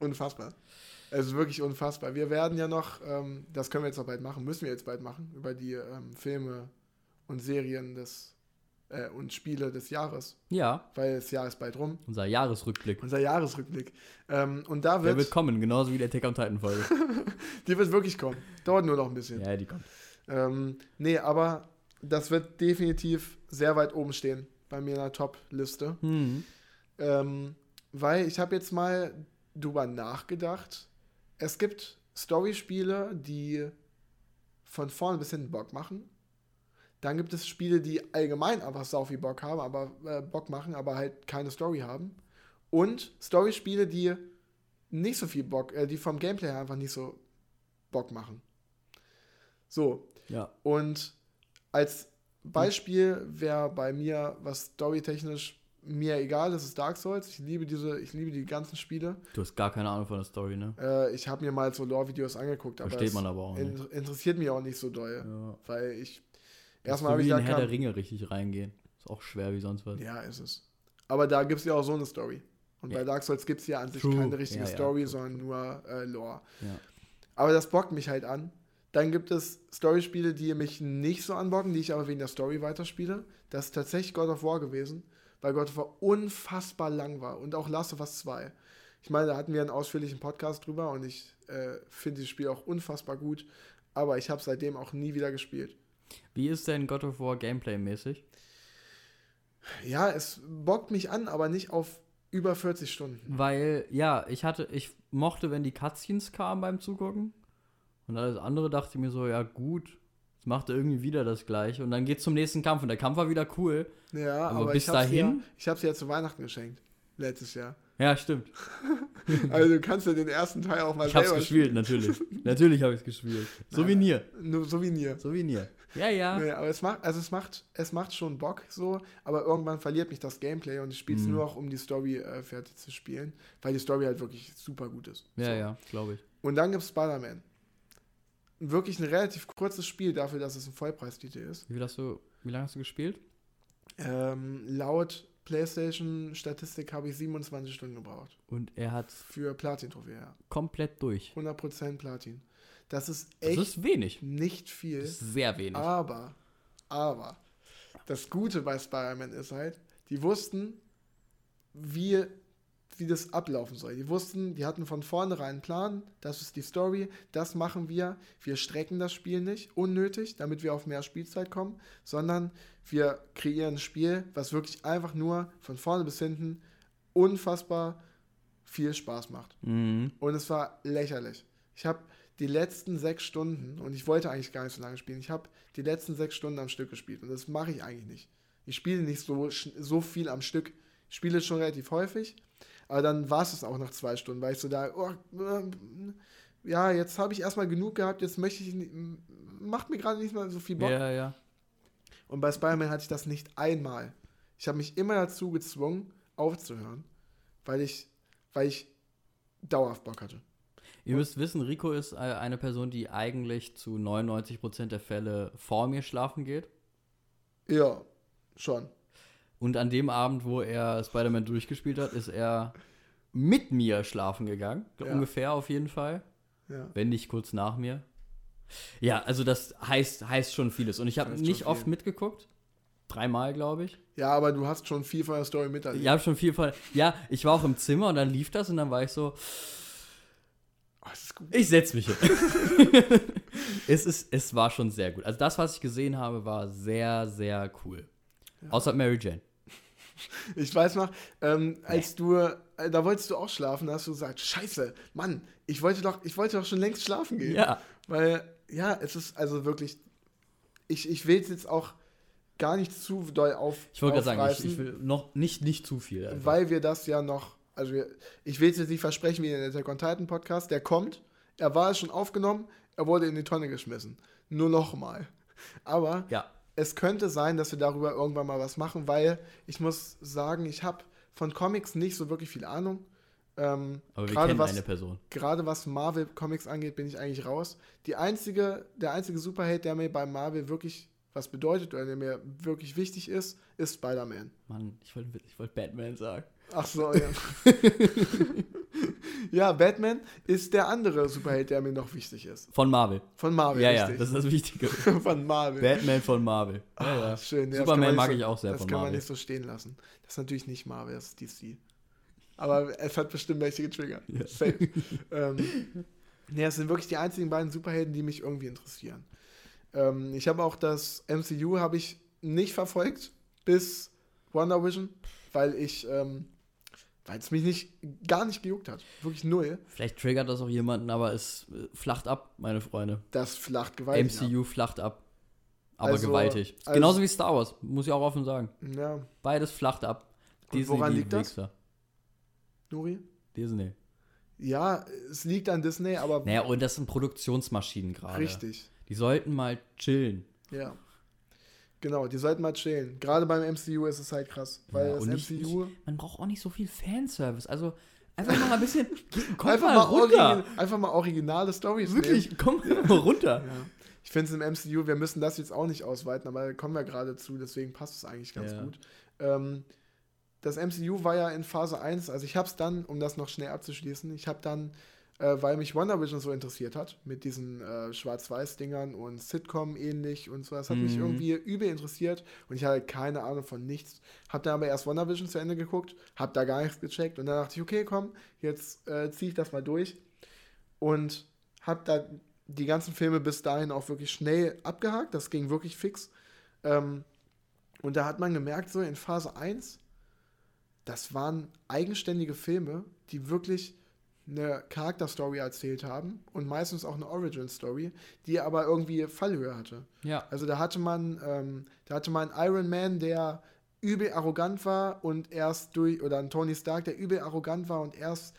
unfassbar. Es ist wirklich unfassbar. Wir werden ja noch, ähm, das können wir jetzt auch bald machen, müssen wir jetzt bald machen, über die ähm, Filme und Serien des äh, und Spiele des Jahres, Ja, weil das Jahr ist bald rum. unser Jahresrückblick. Unser Jahresrückblick. Ähm, und da Der wird, wird kommen, genauso wie der Tech on Titan Folge. (laughs) die wird wirklich kommen. Dauert nur noch ein bisschen. ja, die kommt. Ähm, nee, aber das wird definitiv sehr weit oben stehen bei mir in der Top-Liste. Hm. Ähm, weil ich habe jetzt mal drüber nachgedacht. Es gibt Story-Spiele, die von vorne bis hinten Bock machen. Dann gibt es Spiele, die allgemein einfach sau viel Bock haben, aber äh, Bock machen, aber halt keine Story haben. Und Story-Spiele, die nicht so viel Bock, äh, die vom Gameplay her einfach nicht so Bock machen. So, Ja. und als Beispiel wäre bei mir, was storytechnisch mir egal ist, ist Dark Souls. Ich liebe diese, ich liebe die ganzen Spiele. Du hast gar keine Ahnung von der Story, ne? Äh, ich habe mir mal so Lore-Videos angeguckt, aber Versteht man aber auch nicht. in, interessiert mich auch nicht so doll, Ja. weil ich Erstmal habe ich da Herr der Ringe richtig reingehen. Ist auch schwer wie sonst was. ja, ist es. Aber da gibt es ja auch so eine Story. Und Ja. bei Dark Souls gibt es ja an sich True. keine richtige Ja, ja. Story, sondern nur äh, Lore. Ja. Aber das bockt mich halt an. Dann gibt es Storyspiele, die mich nicht so anbocken, die ich aber wegen der Story weiterspiele. Das ist tatsächlich God of War gewesen, weil God of War unfassbar lang war und auch Last of Us 2. Ich meine, da hatten wir einen ausführlichen Podcast drüber und ich äh, finde das Spiel auch unfassbar gut, aber ich habe seitdem auch nie wieder gespielt. Wie ist denn God of War Gameplay-mäßig? Ja, es bockt mich an, aber nicht auf über 40 Stunden. Weil, ja, ich hatte, ich mochte, wenn die Cutscenes kamen beim Zugucken. Und alles andere dachte ich mir so, ja gut, jetzt macht er irgendwie wieder das gleiche. Und dann geht's zum nächsten Kampf. Und der Kampf war wieder cool. Ja, Aber aber, bis ich habe sie ja, dahin? ich hab's ja zu Weihnachten geschenkt. Letztes Jahr. Ja, stimmt. (laughs) Also du kannst ja den ersten Teil auch mal Ich hab's selber gespielt, natürlich. natürlich habe ich es gespielt. Souvenir. spielen. Nur Souvenir. Souvenir. Ja, ja. Nee, aber es macht, also es macht, es macht schon Bock so, aber irgendwann verliert mich das Gameplay und ich spiele es Mhm. nur noch, um die Story äh, fertig zu spielen, weil die Story halt wirklich super gut ist. Ja, so. ja, glaube ich. Und dann gibt es Spider-Man. Wirklich ein relativ kurzes Spiel dafür, dass es ein Vollpreistitel ist. Wie hast du, wie lange hast du gespielt? Ähm, laut PlayStation-Statistik habe ich 27 Stunden gebraucht. Und er hat Für Platin-Trophäe, ja. komplett durch. 100% Platin. Das ist Das echt ist wenig. nicht viel. Das ist sehr wenig. Aber, aber, das Gute bei Spider-Man ist halt, die wussten, wie, wie das ablaufen soll. Die wussten, die hatten von vornherein einen Plan, das ist die Story, das machen wir. Wir strecken das Spiel nicht unnötig, damit wir auf mehr Spielzeit kommen, sondern wir kreieren ein Spiel, was wirklich einfach nur von vorne bis hinten unfassbar viel Spaß macht. Mhm. Und es war lächerlich. Ich habe die letzten sechs Stunden, und ich wollte eigentlich gar nicht so lange spielen, ich habe die letzten sechs Stunden am Stück gespielt. Und das mache ich eigentlich nicht. Ich spiele nicht so, so viel am Stück. Ich spiele schon relativ häufig, aber dann war es auch nach zwei Stunden, weil ich so da, oh, äh, ja, jetzt habe ich erstmal genug gehabt, jetzt möchte ich, nicht- macht mir gerade nicht mehr so viel Bock. Ja, ja. Und bei Spider-Man hatte ich das nicht einmal. Ich habe mich immer dazu gezwungen, aufzuhören, weil ich, weil ich dauerhaft Bock hatte. Ihr müsst wissen, Rico ist äh, eine Person, die eigentlich zu 99% der Fälle vor mir schlafen geht. Ja, schon. Und an dem Abend, wo er Spider-Man durchgespielt hat, ist er mit mir schlafen gegangen. Ja. Ungefähr auf jeden Fall. Ja. Wenn nicht kurz nach mir. Ja, also das heißt, heißt schon vieles. Und ich habe nicht oft mitgeguckt. Dreimal, glaube ich. ja, aber du hast schon viel von der Story miterlebt. Ich habe schon viel von. Ja, ich war auch im Zimmer und dann lief das und dann war ich so, Oh, ich setz mich hin. (laughs) es, ist, es war schon sehr gut. Also das, was ich gesehen habe, war sehr, sehr cool. Ja. Außer Mary Jane. Ich weiß noch, ähm, als du, äh, da wolltest du auch schlafen, da hast du gesagt, scheiße, Mann, ich wollte doch, ich wollte doch schon längst schlafen gehen. Ja. Weil, ja, es ist also wirklich, ich, ich will es jetzt auch gar nicht zu doll auf. Ich wollte gerade sagen, ich, ich will noch nicht, nicht zu viel. einfach. weil wir das ja noch, also ich will jetzt nicht versprechen wie in der Attack on Titan Podcast, der kommt, er war schon aufgenommen, er wurde in die Tonne geschmissen. Nur nochmal. Aber ja. es könnte sein, dass wir darüber irgendwann mal was machen, weil ich muss sagen, ich habe von Comics nicht so wirklich viel Ahnung. Ähm, Aber wir gerade kennen was, eine Person. gerade was Marvel Comics angeht, bin ich eigentlich raus. Die einzige, der einzige Superheld, der mir bei Marvel wirklich was bedeutet oder der mir wirklich wichtig ist, ist Spider-Man. Mann, ich wollte ich wollt Batman sagen. Ach so, ja. (laughs) ja, Batman ist der andere Superheld, der mir noch wichtig ist. Von Marvel. Von Marvel, ja, ja, richtig. das ist das Wichtige. (laughs) von Marvel. Batman von Marvel. Ja, Ah, ja. Schön. Ja, das Superman man mag nicht ich auch sehr Das von kann man Marvel. nicht so stehen lassen. Das ist natürlich nicht Marvel, das ist DC. Aber es hat bestimmt welche getriggert. Ja. Safe. (laughs) ähm, nee, das sind wirklich die einzigen beiden Superhelden, die mich irgendwie interessieren. Ähm, ich habe auch das MCU habe ich nicht verfolgt bis Wonder Vision, weil ich, ähm, weil es mich nicht, gar nicht gejuckt hat. Wirklich null. Vielleicht triggert das auch jemanden, aber es äh, flacht ab, meine Freunde. Das flacht gewaltig. ab. MCU flacht ab. Aber Also- gewaltig. also- Genauso wie Star Wars, muss ich auch offen sagen. Ja, Beides flacht ab. Und woran liegt das? Wichser. Nuri? Disney. Ja, es liegt an Disney, aber Naja, und das sind Produktionsmaschinen gerade. richtig. Die sollten mal chillen. Ja. Genau, die sollten mal chillen. Gerade beim MCU ist es halt krass, weil Ja, das nicht- MCU Man braucht auch nicht so viel Fanservice. Also einfach mal ein bisschen. (laughs) Komm einfach mal mal, runter. origin, einfach mal originale Stories Wirklich, komm mal (laughs) runter. nehmen. Ja. Ich finde es im MCU, wir müssen das jetzt auch nicht ausweiten, aber da kommen wir gerade zu, deswegen passt es eigentlich ganz gut. Ähm, das MCU war ja in Phase 1, also ich habe es dann, um das noch schnell abzuschließen, ich habe dann, äh, weil mich WandaVision so interessiert hat, mit diesen äh, Schwarz-Weiß-Dingern und Sitcom ähnlich und so, das hat mich Mhm. irgendwie übel interessiert und ich hatte keine Ahnung von nichts. Habe dann aber erst WandaVision zu Ende geguckt, habe da gar nichts gecheckt und dann dachte ich, okay, komm, jetzt äh, ziehe ich das mal durch und habe da die ganzen Filme bis dahin auch wirklich schnell abgehakt, das ging wirklich fix. Ähm, und da hat man gemerkt, so in Phase 1, das waren eigenständige Filme, die wirklich eine Charakterstory erzählt haben und meistens auch eine Origin-Story, die aber irgendwie Fallhöhe hatte. Ja. Also da hatte man, ähm, da hatte man einen Iron Man, der übel arrogant war und erst durch, oder einen Tony Stark, der übel arrogant war und erst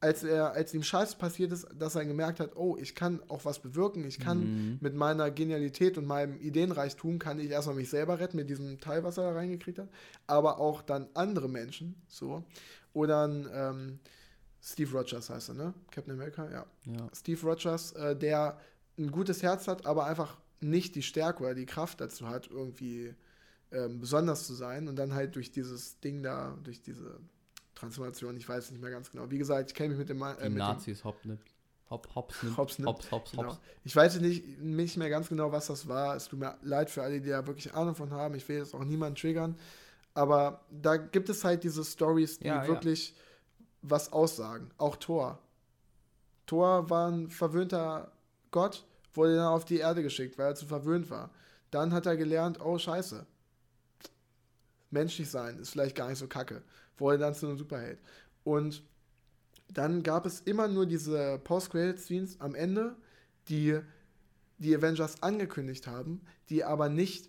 als er, als ihm Scheiß passiert ist, dass er gemerkt hat, oh, ich kann auch was bewirken, ich kann Mhm. mit meiner Genialität und meinem Ideenreichtum kann ich erstmal mich selber retten mit diesem Teil, was er da reingekriegt hat, aber auch dann andere Menschen, so. Oder ein, ähm, Steve Rogers heißt er, ne? Captain America, ja. ja. Steve Rogers, äh, der ein gutes Herz hat, aber einfach nicht die Stärke oder die Kraft dazu hat, irgendwie ähm, besonders zu sein und dann halt durch dieses Ding da, durch diese Transformation, ich weiß nicht mehr ganz genau. Wie gesagt, ich kenne mich mit dem, äh, Die mit Nazis hopp nimmt. Hopp, hops nimmt. Hops nimmt. Hops, hops, Genau. hops. Ich weiß nicht, nicht mehr ganz genau, was das war. Es tut mir leid für alle, die da wirklich Ahnung von haben. Ich will jetzt auch niemanden triggern. Aber da gibt es halt diese Stories, die Ja, ja. wirklich was aussagen. Auch Thor. Thor war ein verwöhnter Gott, wurde dann auf die Erde geschickt, weil er zu verwöhnt war. Dann hat er gelernt, oh scheiße, menschlich sein ist vielleicht gar nicht so kacke. Wurde dann zu einem Superheld. Und dann gab es immer nur diese Post-Credit-Scenes am Ende, die die Avengers angekündigt haben, die aber nicht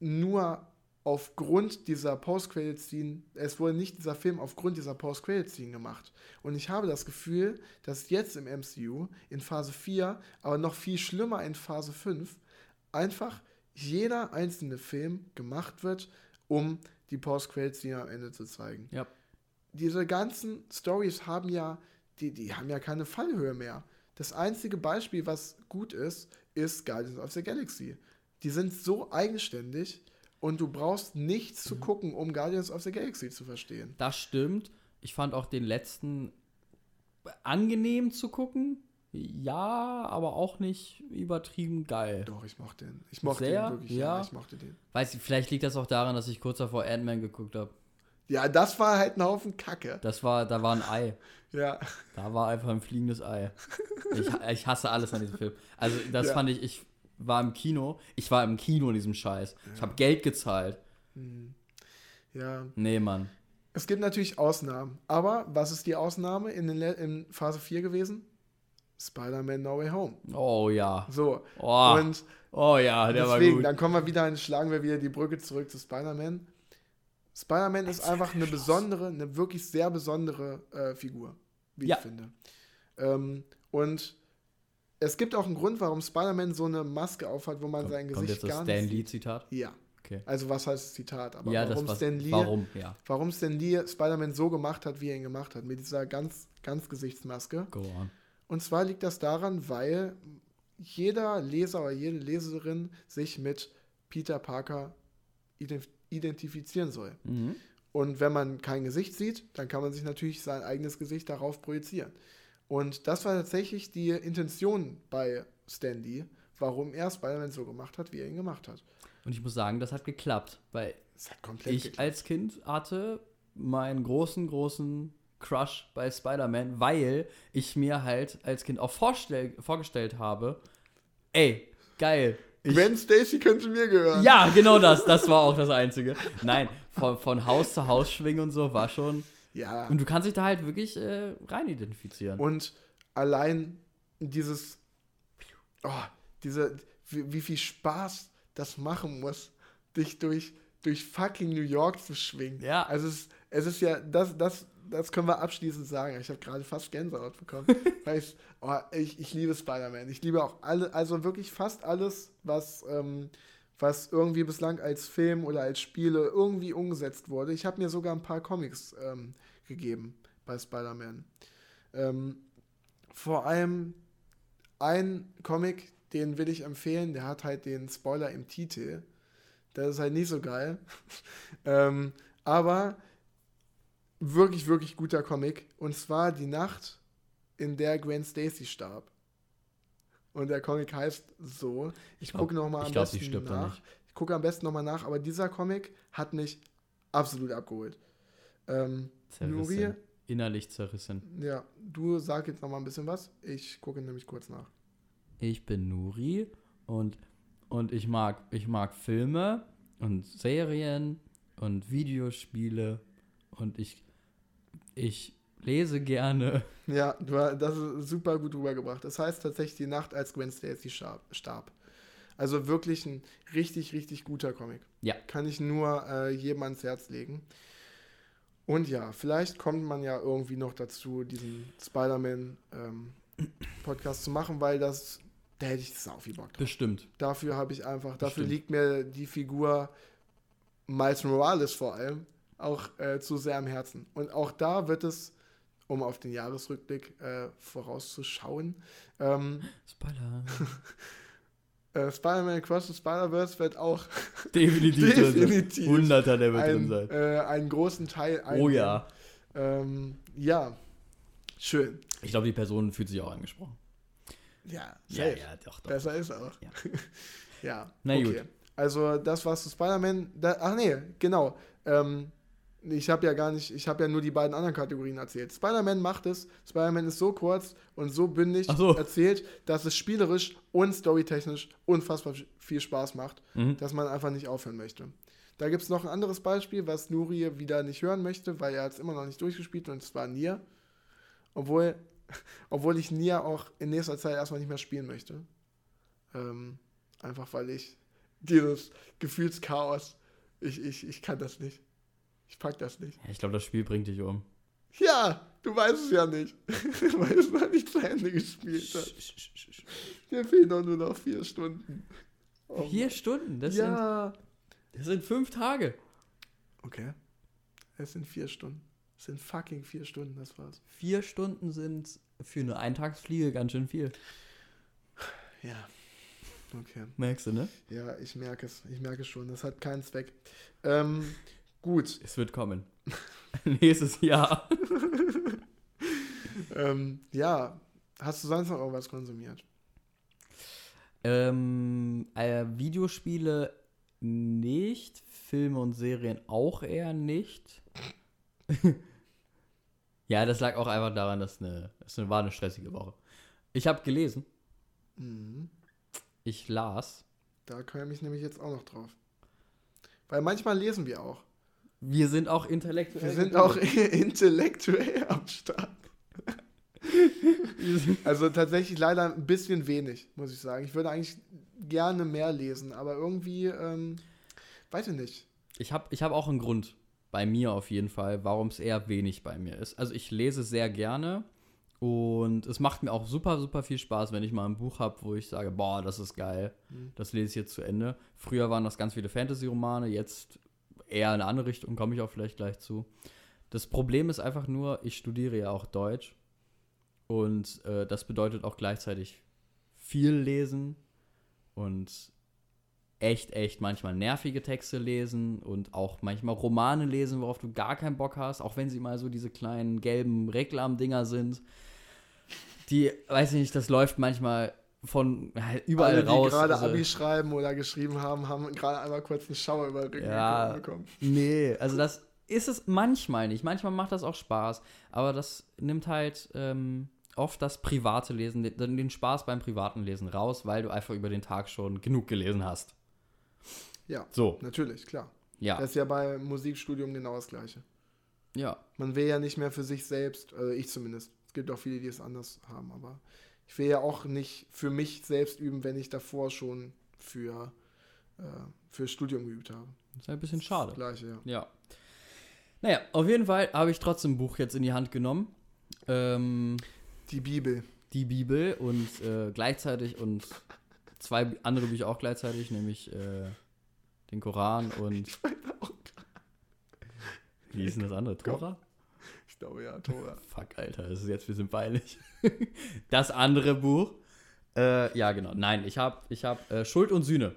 nur aufgrund dieser Post-Credit-Scene, es wurde nicht dieser Film aufgrund dieser Post-Credit-Scene gemacht. Und ich habe das Gefühl, dass jetzt im MCU, in Phase 4, aber noch viel schlimmer in Phase 5, einfach jeder einzelne Film gemacht wird, um die Post-Credit-Scene am Ende zu zeigen Ja. diese ganzen Stories haben ja, die, die haben ja keine Fallhöhe mehr. Das einzige Beispiel, was gut ist, ist Guardians of the Galaxy. Die sind so eigenständig und du brauchst nichts Mhm. zu gucken, um Guardians of the Galaxy zu verstehen. Das stimmt. Ich fand auch den letzten angenehm zu gucken. Ja, aber auch nicht übertrieben geil. Doch, ich mochte den. Ich mochte Sehr? den wirklich. Ja. Ja. ich mochte den. Weiß ich, vielleicht liegt das auch daran, dass ich kurz davor Ant-Man geguckt habe. Ja, das war halt ein Haufen Kacke. Das war, da war ein Ei. (laughs) Ja. Da war einfach ein fliegendes Ei. Ich, ich hasse alles an diesem Film. Also, das Ja. fand ich, ich war im Kino. Ich war im Kino in diesem Scheiß. Ich habe Geld gezahlt. Ja. Nee, Mann. Es gibt natürlich Ausnahmen. Aber was ist die Ausnahme in, den, in Phase 4 gewesen? Spider-Man No Way Home. Oh ja. So. Oh, Und oh ja, der war deswegen, gut. dann kommen wir wieder, schlagen wir wieder die Brücke zurück zu Spider-Man. Spider-Man ist einfach eine besondere, eine wirklich sehr besondere äh, Figur, wie Ja. ich finde. Ähm, und es gibt auch einen Grund, warum Spider-Man so eine Maske aufhat, wo man Kommt, sein kommt Gesicht jetzt das gar Stan nicht sieht. Lee-Zitat? Ja. Okay. Also was heißt das Zitat? Aber ja, warum das Stan Lee, Warum, ja. warum Stan Lee Spider-Man so gemacht hat, wie er ihn gemacht hat, mit dieser ganz, ganz Gesichtsmaske. Go on. Und zwar liegt das daran, weil jeder Leser oder jede Leserin sich mit Peter Parker ident identifizieren soll. Mhm. Und wenn man kein Gesicht sieht, dann kann man sich natürlich sein eigenes Gesicht darauf projizieren. Und das war tatsächlich die Intention bei Stan Lee, warum er Spider-Man so gemacht hat, wie er ihn gemacht hat. Und ich muss sagen, das hat geklappt, weil hat ich geklappt. als Kind hatte meinen großen, großen Crush bei Spider-Man, weil ich mir halt als Kind auch vorgestellt habe, ey, geil. Gwen Stacy könnte mir gehören. ja, genau das, das war auch das Einzige. Nein, von, von Haus zu Haus schwingen und so war schon. Ja. Und du kannst dich da halt wirklich äh, rein identifizieren. Und allein dieses, oh, diese, wie, wie viel Spaß das machen muss, dich durch, durch fucking New York zu schwingen. Ja. Also es, es ist ja, das, das, das können wir abschließend sagen. Ich habe gerade fast Gänsehaut bekommen. (laughs) weil ich, oh, ich, ich liebe Spider-Man. Ich liebe auch alle, also wirklich fast alles, was, ähm, was irgendwie bislang als Film oder als Spiele irgendwie umgesetzt wurde. Ich habe mir sogar ein paar Comics ähm, gegeben bei Spider-Man. Ähm, vor allem ein Comic, den will ich empfehlen, der hat halt den Spoiler im Titel. Das ist halt nicht so geil. (laughs) ähm, aber wirklich, wirklich guter Comic. Und zwar die Nacht, in der Gwen Stacy starb. Und der Comic heißt so. Ich glaub- gucke nochmal am ich glaub, besten stirbt nach. Ich gucke am besten nochmal nach, aber dieser Comic hat mich absolut abgeholt. Ähm, Nuri, Zerrissen. Innerlich zerrissen. ja, du sag jetzt nochmal ein bisschen was. Ich gucke nämlich kurz nach. Ich bin Nuri und, und ich, mag, ich mag Filme und Serien und Videospiele und ich, ich lese gerne. Ja, du, das ist super gut rübergebracht. Das heißt tatsächlich die Nacht, als Gwen Stacy starb. Also wirklich ein richtig, richtig guter Comic. Ja. Kann ich nur äh, jedem ans Herz legen. Und ja, vielleicht kommt man ja irgendwie noch dazu, diesen Spider-Man-Podcast zu machen, weil das, da hätte ich sau viel Bock drauf. Bestimmt. Dafür habe ich einfach, dafür Bestimmt. liegt mir die Figur Miles Morales vor allem auch äh, zu sehr am Herzen. Und auch da wird es, um auf den Jahresrückblick äh, vorauszuschauen, ähm, Spoiler. (laughs) äh, Spider-Man Across the Spider-Verse wird auch (laughs) Definitiv. Definitiv. Hunderter, der wird drin ein, sein. äh, einen großen Teil Oh einnehmen. ja. Ähm, ja, schön. Ich glaube, die Person fühlt sich auch angesprochen. Ja, Ja, safe. ja, doch, doch. Besser ist auch. Ja. (laughs) ja. Na okay. gut. Also das war's zu Spider-Man. Da- Ach nee, genau. Ähm, ich habe ja gar nicht, ich habe ja nur die beiden anderen Kategorien erzählt. Spider-Man macht es. Spider-Man ist so kurz und so bündig so. erzählt, dass es spielerisch und storytechnisch unfassbar viel Spaß macht, Mhm. dass man einfach nicht aufhören möchte. Da gibt es noch ein anderes Beispiel, was Nuri wieder nicht hören möchte, weil er hat es immer noch nicht durchgespielt und zwar Nier. Obwohl, (laughs) obwohl ich Nier auch in nächster Zeit erstmal nicht mehr spielen möchte. Ähm, einfach weil ich dieses Gefühlschaos, ich, ich, ich kann das nicht. Ich pack das nicht. Ja, ich glaube, das Spiel bringt dich um. Ja, du weißt es ja nicht, (laughs) weil es noch nicht zu Ende gespielt hat. Mir fehlen doch nur noch vier Stunden. Oh Vier Stunden, das, ja. sind, das sind fünf Tage. Okay. Es sind vier Stunden. Es sind fucking vier Stunden, das war's. Vier Stunden sind für eine Eintagsfliege ganz schön viel. (sighs) Ja. Okay. Merkst du, ne? Ja, ich merke es. Ich merke es schon. Das hat keinen Zweck. Ähm, gut. Es wird kommen. (laughs) Nächstes Jahr. (laughs) Ähm, ja. Hast du sonst noch irgendwas konsumiert? Ähm, äh, Videospiele nicht, Filme und Serien auch eher nicht. (laughs) ja, das lag auch einfach daran, dass eine, es eine, war eine stressige Woche. Ich habe gelesen, Mhm. ich las. Da komme ich nämlich jetzt auch noch drauf. Weil manchmal lesen wir auch. Wir sind auch intellektuell. Wir sind auch (laughs) intellektuell am Start. (laughs) Also tatsächlich leider ein bisschen wenig, muss ich sagen. Ich würde eigentlich gerne mehr lesen, aber irgendwie, ähm, weiß ich nicht. Ich habe ich hab auch einen Grund, bei mir auf jeden Fall, warum es eher wenig bei mir ist. Also ich lese sehr gerne und es macht mir auch super, super viel Spaß, wenn ich mal ein Buch habe, wo ich sage, boah, das ist geil, Mhm. das lese ich jetzt zu Ende. Früher waren das ganz viele Fantasy-Romane, jetzt eher in eine andere Richtung, komme ich auch vielleicht gleich zu. Das Problem ist einfach nur, ich studiere ja auch Deutsch und äh, das bedeutet auch gleichzeitig viel lesen und echt, echt manchmal nervige Texte lesen und auch manchmal Romane lesen, worauf du gar keinen Bock hast, auch wenn sie mal so diese kleinen gelben Reklamdinger sind. Die, weiß ich nicht, das läuft manchmal von ja, überall Alle, die raus. gerade also- Abi schreiben oder geschrieben haben, haben gerade einmal kurz einen Schauer über den Rücken Ja. bekommen. Nee, also das ist es manchmal nicht. Manchmal macht das auch Spaß, aber das nimmt halt ähm, oft das private Lesen, den, den Spaß beim privaten Lesen raus, weil du einfach über den Tag schon genug gelesen hast. Ja, So, natürlich, klar. ja. Das ist ja beim Musikstudium genau das Gleiche. ja. Man will ja nicht mehr für sich selbst, also ich zumindest. Es gibt auch viele, die es anders haben, aber ich will ja auch nicht für mich selbst üben, wenn ich davor schon für, äh, für Studium geübt habe. Das ist ein bisschen schade. Das Gleiche, ja. Ja. Naja, auf jeden Fall habe ich trotzdem ein Buch jetzt in die Hand genommen. Ähm, Die Bibel. die Bibel und äh, gleichzeitig und zwei andere Bücher auch gleichzeitig, nämlich äh, den Koran und. Wie ist denn das andere? Tora? Ich glaube ja, Tora. (laughs) Fuck, Alter, das ist jetzt ein bisschen peinlich. das andere Buch. Äh, ja, genau. Nein, ich habe ich hab, äh, Schuld und Sühne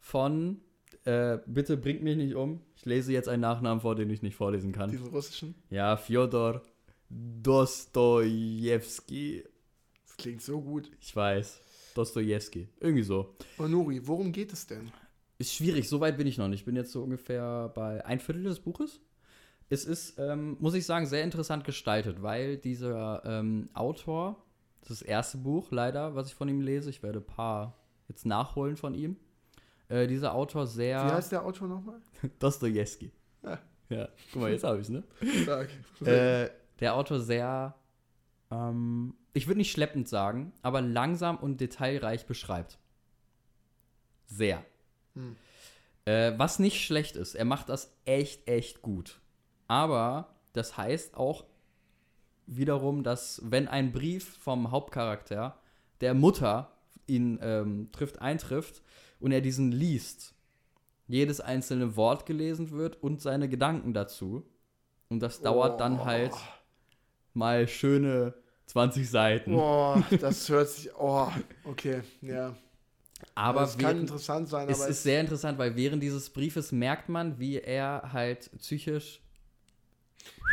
von, äh, bitte bringt mich nicht um. Ich lese jetzt einen Nachnamen vor, den ich nicht vorlesen kann. Diesen russischen. Ja, Fjodor Dostojewski. Das klingt so gut. Ich weiß. Dostojewski. Irgendwie so. Und Nuri, worum geht es denn? Ist schwierig, so weit bin ich noch nicht. Ich bin jetzt so ungefähr bei ein Viertel des Buches. Es ist, ähm, muss ich sagen, sehr interessant gestaltet, weil dieser ähm, Autor, das ist das erste Buch leider, was ich von ihm lese, ich werde ein paar jetzt nachholen von ihm. Äh, dieser Autor sehr. Wie heißt der Autor nochmal? (laughs) Dostojewski. Ja. Ja, guck mal, jetzt habe ich es, ne? Stark. äh, der Autor sehr, ähm, ich würde nicht schleppend sagen, aber langsam und detailreich beschreibt. Sehr. Hm. Äh, was nicht schlecht ist, er macht das echt, echt gut. Aber das heißt auch wiederum, dass wenn ein Brief vom Hauptcharakter der Mutter ihn ähm, trifft, eintrifft und er diesen liest, jedes einzelne Wort gelesen wird und seine Gedanken dazu. Und das dauert dann Oh. halt mal schöne 20 Seiten. Boah, das hört sich. Oh, okay, ja. aber es kann interessant sein, es ist sehr interessant, weil während dieses Briefes merkt man, wie er halt psychisch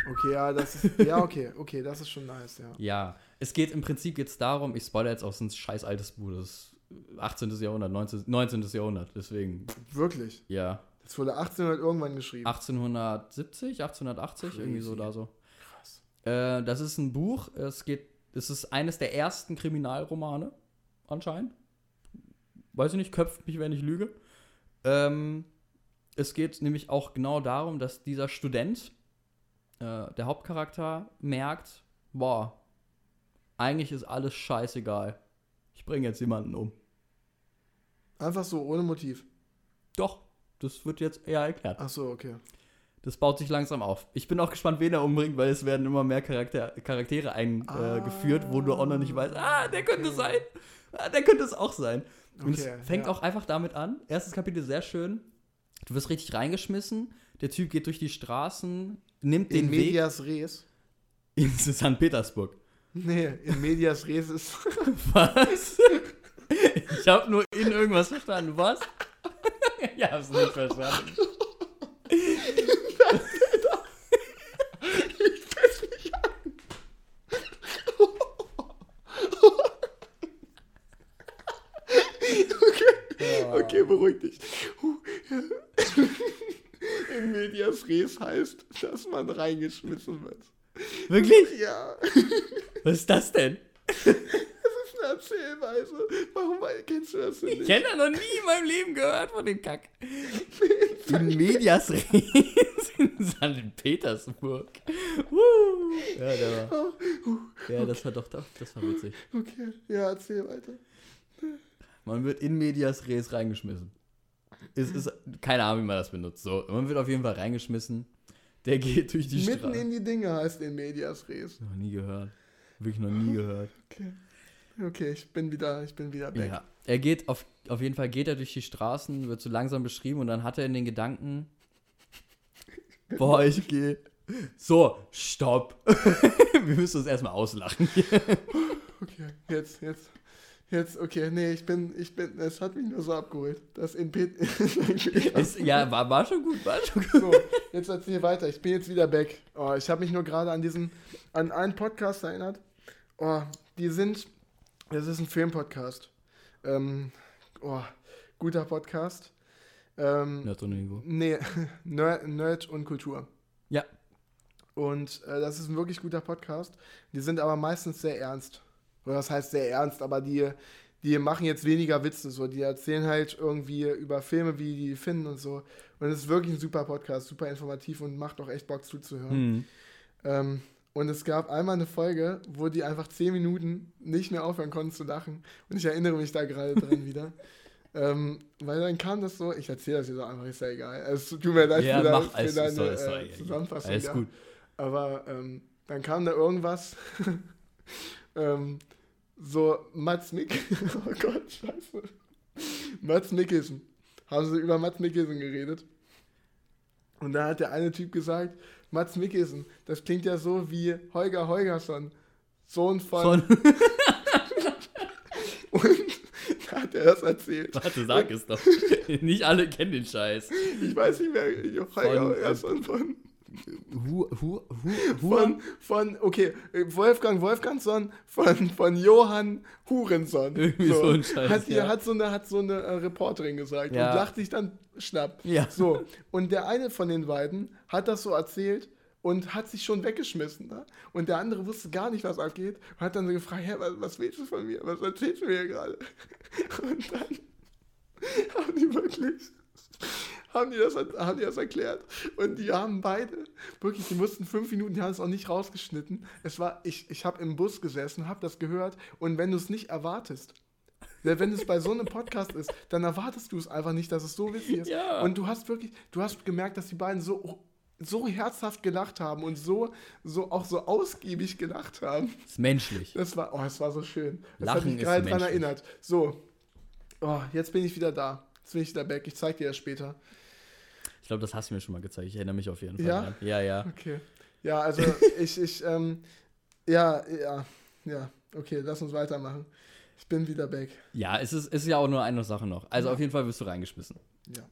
Okay, ja, das ist. Ja, okay, okay, das ist schon nice, ja. Ja, es geht im Prinzip jetzt darum, ich spoilere jetzt aus ein scheiß altes Buch, das ist 18. Jahrhundert, 19. 19. Jahrhundert, deswegen, Wirklich. ja. Das wurde 1800 irgendwann geschrieben. 1870, 1880, irgendwie so Crazy. da so. Krass. Äh, das ist ein Buch, es geht, es ist eines der ersten Kriminalromane, anscheinend. Weiß ich nicht, köpft mich, wenn ich lüge. Ähm, es geht nämlich auch genau darum, dass dieser Student, äh, der Hauptcharakter, merkt, boah, eigentlich ist alles scheißegal. Ich bringe jetzt jemanden um. Einfach so, ohne Motiv. Doch, das wird jetzt eher erklärt. Ach so, okay. Das baut sich langsam auf. Ich bin auch gespannt, wen er umbringt, weil es werden immer mehr Charakter Charaktere eingeführt, äh, wo du auch noch nicht weißt, ah, der könnte okay. sein. Ah, der könnte es auch sein. Und Okay, es fängt ja. auch einfach damit an. Erstes Kapitel sehr schön. Du wirst richtig reingeschmissen. Der Typ geht durch die Straßen, nimmt In den Weg Medias Res. (laughs) in St. Petersburg. Nee, in Medias Res ist. (laughs) Was? ich habe nur in irgendwas verstanden. Was? (laughs) ich hab's nicht verstanden. Okay, beruhig dich. In Medias Res heißt, dass man reingeschmissen wird. Wirklich? Ja. (laughs) Was ist das denn? Erzählweise. Warum kennst du das denn Ich nicht? kenne noch nie in meinem Leben gehört von dem Kack. (laughs) In Medias Res in St. Petersburg. Woo. Ja, der war. Ja, das war doch, doch, das war witzig. Okay, ja, erzähl weiter. Man wird in Medias Res reingeschmissen. Es ist, keine Ahnung, wie man das benutzt. So, man wird auf jeden Fall reingeschmissen. Der geht durch die Mitten Straße. in die Dinge heißt in Medias Res. Noch nie gehört. Wirklich noch nie gehört. (laughs) Okay. Okay, ich bin wieder, ich bin wieder weg. Ja. Er geht auf, auf jeden Fall geht er durch die Straßen, wird so langsam beschrieben und dann hat er in den Gedanken, boah, ich gehe. So, stopp. (laughs) Wir müssen uns erstmal auslachen. (laughs) Okay, jetzt, jetzt, jetzt, okay, nee, ich bin, ich bin, es hat mich nur so abgeholt. Das in (laughs) Es, ja, war, war schon gut, war schon gut. So, jetzt erzähl weiter. Ich bin jetzt wieder back. Oh, ich habe mich nur gerade an diesen, an einen Podcast erinnert. Oh, die sind, das ist ein Filmpodcast. Ähm, oh, guter Podcast. Ähm, Nerd und Ingo. Nee, (laughs) Nerd, Nerd und Kultur. Ja. Und äh, das ist ein wirklich guter Podcast. Die sind aber meistens sehr ernst. Oder das heißt sehr ernst, aber die, die machen jetzt weniger Witze. So. Die erzählen halt irgendwie über Filme, wie die finden und so. Und es ist wirklich ein super Podcast, super informativ und macht auch echt Bock zuzuhören. Hm. Ähm, und es gab einmal eine Folge, wo die einfach zehn Minuten nicht mehr aufhören konnten zu lachen. Und ich erinnere mich da gerade dran (laughs) wieder. Ähm, weil dann kam das so, ich erzähle das jetzt einfach, ist ja egal. Es tut mir leid Ja, für, mach, deine, für äh. Zusammenfassung. Alles ja. gut. Aber ähm, dann kam da irgendwas, (laughs) ähm, so Mats Mick, (laughs) oh Gott, scheiße. Mats Mikkelsen. Haben sie über Mats Mikkelsen geredet. Und da hat der eine Typ gesagt, Mats Mikkelsen, das klingt ja so wie Holger Holgersson, Sohn von... Von, (laughs) Und da hat er das erzählt. warte, sag es doch. (laughs) Nicht alle kennen den Scheiß. Ich weiß nicht mehr, Holger Von- Holgersson von... Hu, hu, hu, hu, Von, von, okay, Wolfgang Wolfgangsson von, von Johann Hurenson. (laughs) Irgendwie so ein Scheiß, Hat, ja. hat so eine, hat so eine äh, Reporterin gesagt Ja. und lacht sich dann schnapp. Ja. So, und der eine von den beiden hat das so erzählt und hat sich schon weggeschmissen. Ne? Und der andere wusste gar nicht, was abgeht und hat dann so gefragt, Hä, was, was willst du von mir? Was erzählst du mir hier gerade? (laughs) Und dann (laughs) haben die wirklich haben die, das, haben die das erklärt. Und die haben beide, wirklich, die mussten fünf Minuten, die haben es auch nicht rausgeschnitten. Es war, ich, ich habe im Bus gesessen, habe das gehört und wenn du es nicht erwartest, ja, wenn es bei so einem Podcast ist, dann erwartest du es einfach nicht, dass es so witzig ist. Ja. Und du hast wirklich, du hast gemerkt, dass die beiden so, so herzhaft gelacht haben und so, so auch so ausgiebig gelacht haben. ist menschlich. Das war, oh, es war so schön. Das hat Lachen mich ist gerade menschlich. erinnert. So, oh, jetzt bin ich wieder da. Jetzt bin ich wieder back. Ich zeig dir das später. Ich glaube, das hast du mir schon mal gezeigt. Ich erinnere mich auf jeden Fall Ja? dran. Ja, ja. Okay. Ja, also (laughs) ich, ich, ähm, ja, ja, ja. Okay, lass uns weitermachen. Ich bin wieder back. Ja, es ist, es ist ja auch nur eine Sache noch. Also auf jeden Fall wirst du reingeschmissen.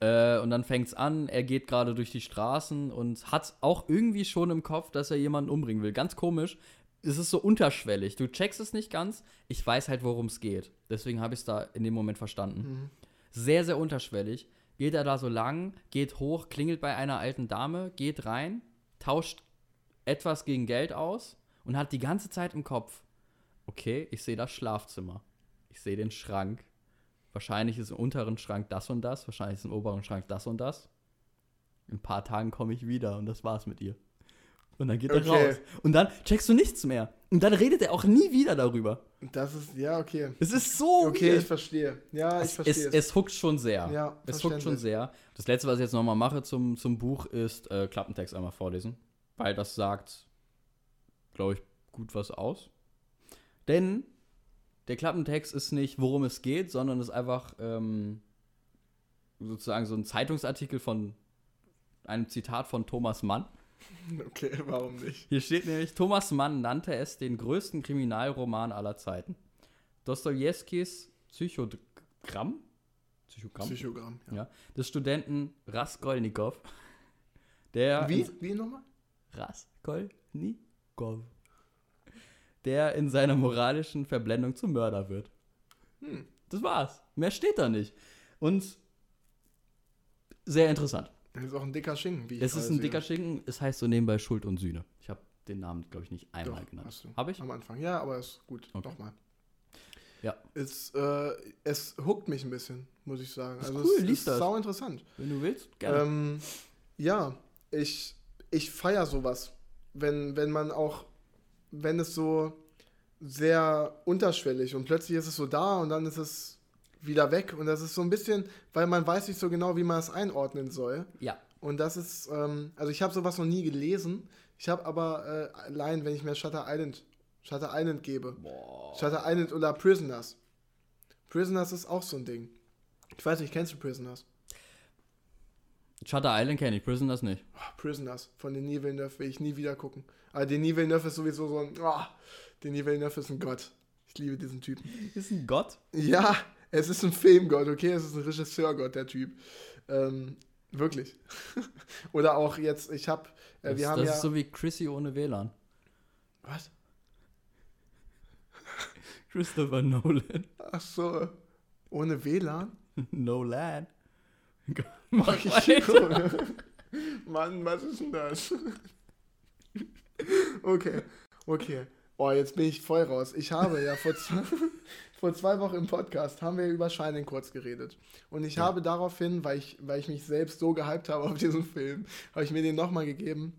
Ja. Äh, und dann fängt's an, er geht gerade durch die Straßen und hat auch irgendwie schon im Kopf, dass er jemanden umbringen will. Ganz komisch. Es ist so unterschwellig. Du checkst es nicht ganz. Ich weiß halt, worum es geht. Deswegen habe ich es da in dem Moment verstanden. Mhm. Sehr, sehr unterschwellig. Geht er da so lang, geht hoch, klingelt bei einer alten Dame, geht rein, tauscht etwas gegen Geld aus und hat die ganze Zeit im Kopf, okay, ich sehe das Schlafzimmer. Ich sehe den Schrank. Wahrscheinlich ist im unteren Schrank das und das, wahrscheinlich ist im oberen Schrank das und das. In ein paar Tagen komme ich wieder und das war's mit ihr. Und dann geht er Okay. raus. Und dann checkst du nichts mehr. Und dann redet er auch nie wieder darüber. Das ist, ja, okay. Es ist so Okay, weird. ich verstehe. Ja, ich es, verstehe es, es huckt schon sehr. Ja, es huckt schon sehr. Das letzte, was ich jetzt nochmal mache zum, zum Buch, ist äh, Klappentext einmal vorlesen. Weil das sagt, glaube ich, gut was aus. Denn der Klappentext ist nicht, worum es geht, sondern ist einfach ähm, sozusagen so ein Zeitungsartikel von einem Zitat von Thomas Mann. (laughs) Okay, warum nicht? Hier steht nämlich, Thomas Mann nannte es den größten Kriminalroman aller Zeiten. Dostojewskis Psychogramm? Psychogramm? Psychogramm. Ja. ja, des Studenten Raskolnikow, der Wie? Wie nochmal? Raskolnikow, der in seiner moralischen Verblendung zum Mörder wird. Hm. Das war's. Mehr steht da nicht. Und sehr interessant. Das ist auch ein dicker Schinken, wie ich Es ist ein sehe. dicker Schinken, es heißt so nebenbei Schuld und Sühne. Ich habe den Namen, glaube ich, nicht einmal Doch, genannt. hast du. Habe ich? Am Anfang. Ja, aber ist gut. Okay. Nochmal. Ja. Es, äh, es huckt mich ein bisschen, muss ich sagen. Ist also cool, es lies ist das. sau interessant. Wenn du willst, gerne. Ähm, ja, ich, ich feiere sowas. Wenn, wenn man auch, wenn es so sehr unterschwellig und plötzlich ist es so da und dann ist es wieder weg und das ist so ein bisschen, weil man weiß nicht so genau, wie man es einordnen soll. ja. Und das ist, ähm, also ich habe sowas noch nie gelesen. Ich habe aber äh, allein, wenn ich mir Shutter Island, Shutter Island gebe, Boah. Shutter Island oder Prisoners. Prisoners ist auch so ein Ding. Ich weiß nicht, kennst du Prisoners? Shutter Island kenne ich, Prisoners nicht. Oh, Prisoners von Denis Villeneuve will ich nie wieder gucken. Aber Denis Villeneuve ist sowieso so ein, oh, Denis Villeneuve ist ein Gott. Ich liebe diesen Typen. Ist ein Gott? Ja, es ist ein Filmgott, okay? Es ist ein Regisseurgott, der Typ. Ähm, wirklich. (laughs) Oder auch jetzt, ich habe, äh, das wir haben das ja... ist so wie Chrissy ohne WLAN. was? (laughs) Christopher Nolan. Ach so, ohne WLAN? (laughs) Nolan. Mach Ach, weiter. Mann, was ist denn das? okay, okay. Oh, jetzt bin ich voll raus. Ich habe ja vor zwei, vor zwei Wochen im Podcast haben wir über Shining kurz geredet. Und ich Ja. habe daraufhin, weil ich, weil ich mich selbst so gehypt habe auf diesen Film, habe ich mir den nochmal gegeben.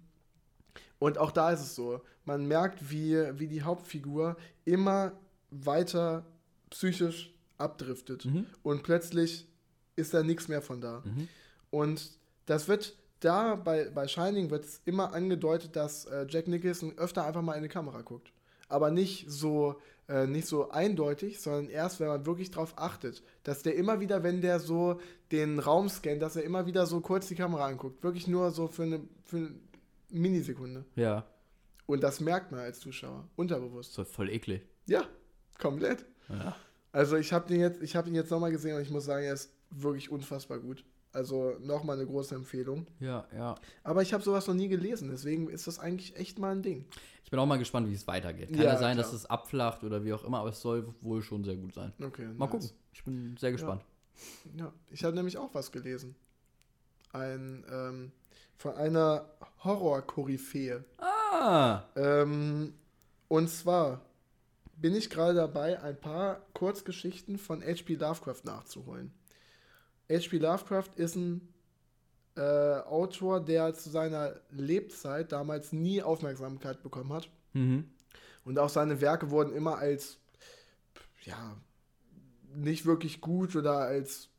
Und auch da ist es so. Man merkt, wie, wie die Hauptfigur immer weiter psychisch abdriftet. Mhm. Und plötzlich ist da nichts mehr von da. Mhm. Und das wird da bei, bei Shining wird es immer angedeutet, dass äh, Jack Nicholson öfter einfach mal in die Kamera guckt. Aber nicht so, äh, nicht so eindeutig, sondern erst, wenn man wirklich drauf achtet. Dass der immer wieder, wenn der so den Raum scannt, dass er immer wieder so kurz die Kamera anguckt. Wirklich nur so für eine, für eine Minisekunde. Ja, Und das merkt man als Zuschauer, unterbewusst. so voll eklig. Ja, komplett. Ja. Also ich habe den jetzt, ich habe ihn jetzt nochmal gesehen und ich muss sagen, er ist wirklich unfassbar gut. Also nochmal eine große Empfehlung. Ja, ja. Aber ich habe sowas noch nie gelesen, deswegen ist das eigentlich echt mal ein Ding. Ich bin auch mal gespannt, wie es weitergeht. Kann Ja, ja, sein, klar. dass es abflacht oder wie auch immer, aber es soll wohl schon sehr gut sein. Okay. Mal gucken. Ich bin sehr gespannt. Ja, ich habe nämlich auch was gelesen. Ein, ähm, von einer Horror-Koryphäe. Ah! Ähm, und zwar bin ich gerade dabei, ein paar Kurzgeschichten von H.P. Lovecraft nachzuholen. H.P. Lovecraft ist ein äh, Autor, der zu seiner Lebzeit damals nie Aufmerksamkeit bekommen hat. Mhm. Und auch seine Werke wurden immer als, ja, nicht wirklich gut oder als,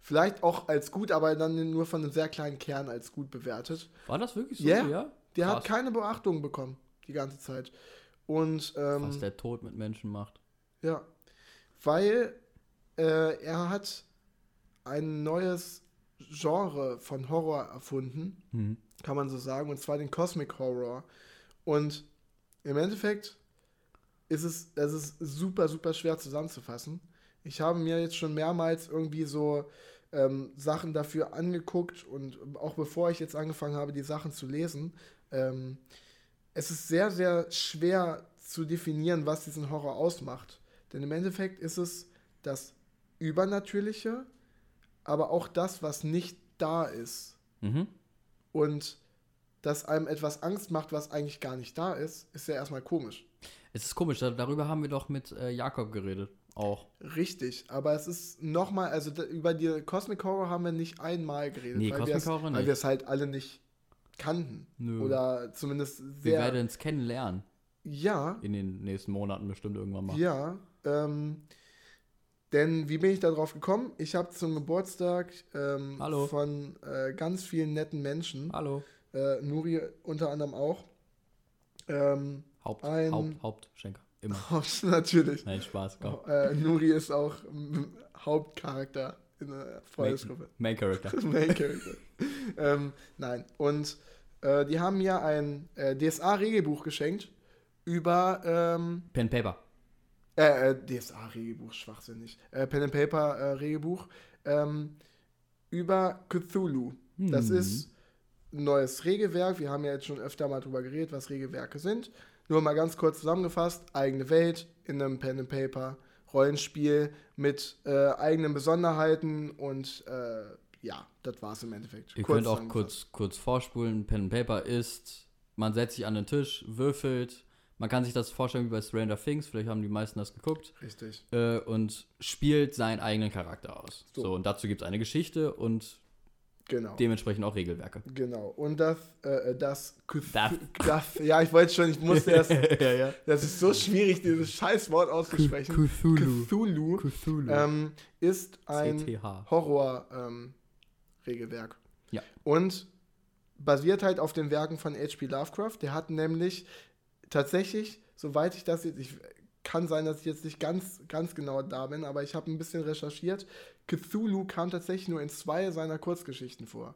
vielleicht auch als gut, aber dann nur von einem sehr kleinen Kern als gut bewertet. War das wirklich so? Ja. ja? Der hat Krass. keine Beachtung bekommen, die ganze Zeit. Und, ähm, Was der Tod mit Menschen macht. ja, weil äh, er hat ein neues Genre von Horror erfunden, Mhm. kann man so sagen, und zwar den Cosmic Horror. Und im Endeffekt ist es, es ist super, super schwer zusammenzufassen. Ich habe mir jetzt schon mehrmals irgendwie so ähm, Sachen dafür angeguckt und auch bevor ich jetzt angefangen habe, die Sachen zu lesen, ähm, es ist sehr, sehr schwer zu definieren, was diesen Horror ausmacht. Denn im Endeffekt ist es das Übernatürliche, aber auch das, was nicht da ist. Mhm. Und dass einem etwas Angst macht, was eigentlich gar nicht da ist, ist ja erstmal komisch. Es ist komisch, da- darüber haben wir doch mit äh, Jakob geredet. Auch. Richtig, aber es ist nochmal, also über die Cosmic Horror haben wir nicht einmal geredet, Nee, weil Cosmic wir es- Horror weil nicht. wir es halt alle nicht kannten. Nö. Oder zumindest wir sehr. werden es kennenlernen. ja, In den nächsten Monaten bestimmt irgendwann mal. ja. Ähm, denn wie bin ich darauf gekommen? Ich habe zum Geburtstag ähm, von äh, ganz vielen netten Menschen, Hallo. äh, Nuri unter anderem auch, ähm, Haupt, Ein- Haupt, Hauptschenker. Immer. (laughs) natürlich, Nein, Spaß, komm. Äh, Nuri ist auch Hauptcharakter in der Freundesgruppe. Main Character. (laughs) Main Character. ähm, nein, und äh, die haben mir ein äh, DSA-Regelbuch geschenkt über ähm, Pen Paper. Äh, äh, DSA-Regelbuch, schwachsinnig. Äh, Pen and Paper-Regelbuch ähm, über Cthulhu. Das Hm. ist ein neues Regelwerk. Wir haben ja jetzt schon öfter mal drüber geredet, was Regelwerke sind. Nur mal ganz kurz zusammengefasst: eigene Welt in einem Pen and Paper Rollenspiel mit äh, eigenen Besonderheiten und äh, ja, das war's im Endeffekt. Ihr Kurz könnt auch kurz, kurz vorspulen. Pen and Paper ist, man setzt sich an den Tisch, würfelt, Man kann sich das vorstellen wie bei Stranger Things, vielleicht haben die meisten das geguckt. Richtig. Äh, und spielt seinen eigenen Charakter aus. So. So, und dazu gibt es eine Geschichte und Genau. dementsprechend auch Regelwerke. Genau. Und das, äh, das, Das. das, ja, ich wollte schon, ich musste erst, (laughs) ja, ja. das ist so schwierig, dieses Scheißwort auszusprechen. Cthulhu. Cthulhu Cthulhu. ähm, ist ein. Horror-Regelwerk. Ja. Und basiert halt auf den Werken von H.P. Lovecraft. Der hat nämlich tatsächlich, soweit ich das jetzt, ich kann sein, dass ich jetzt nicht ganz, ganz genau da bin, aber ich habe ein bisschen recherchiert. Cthulhu kam tatsächlich nur in zwei seiner Kurzgeschichten vor.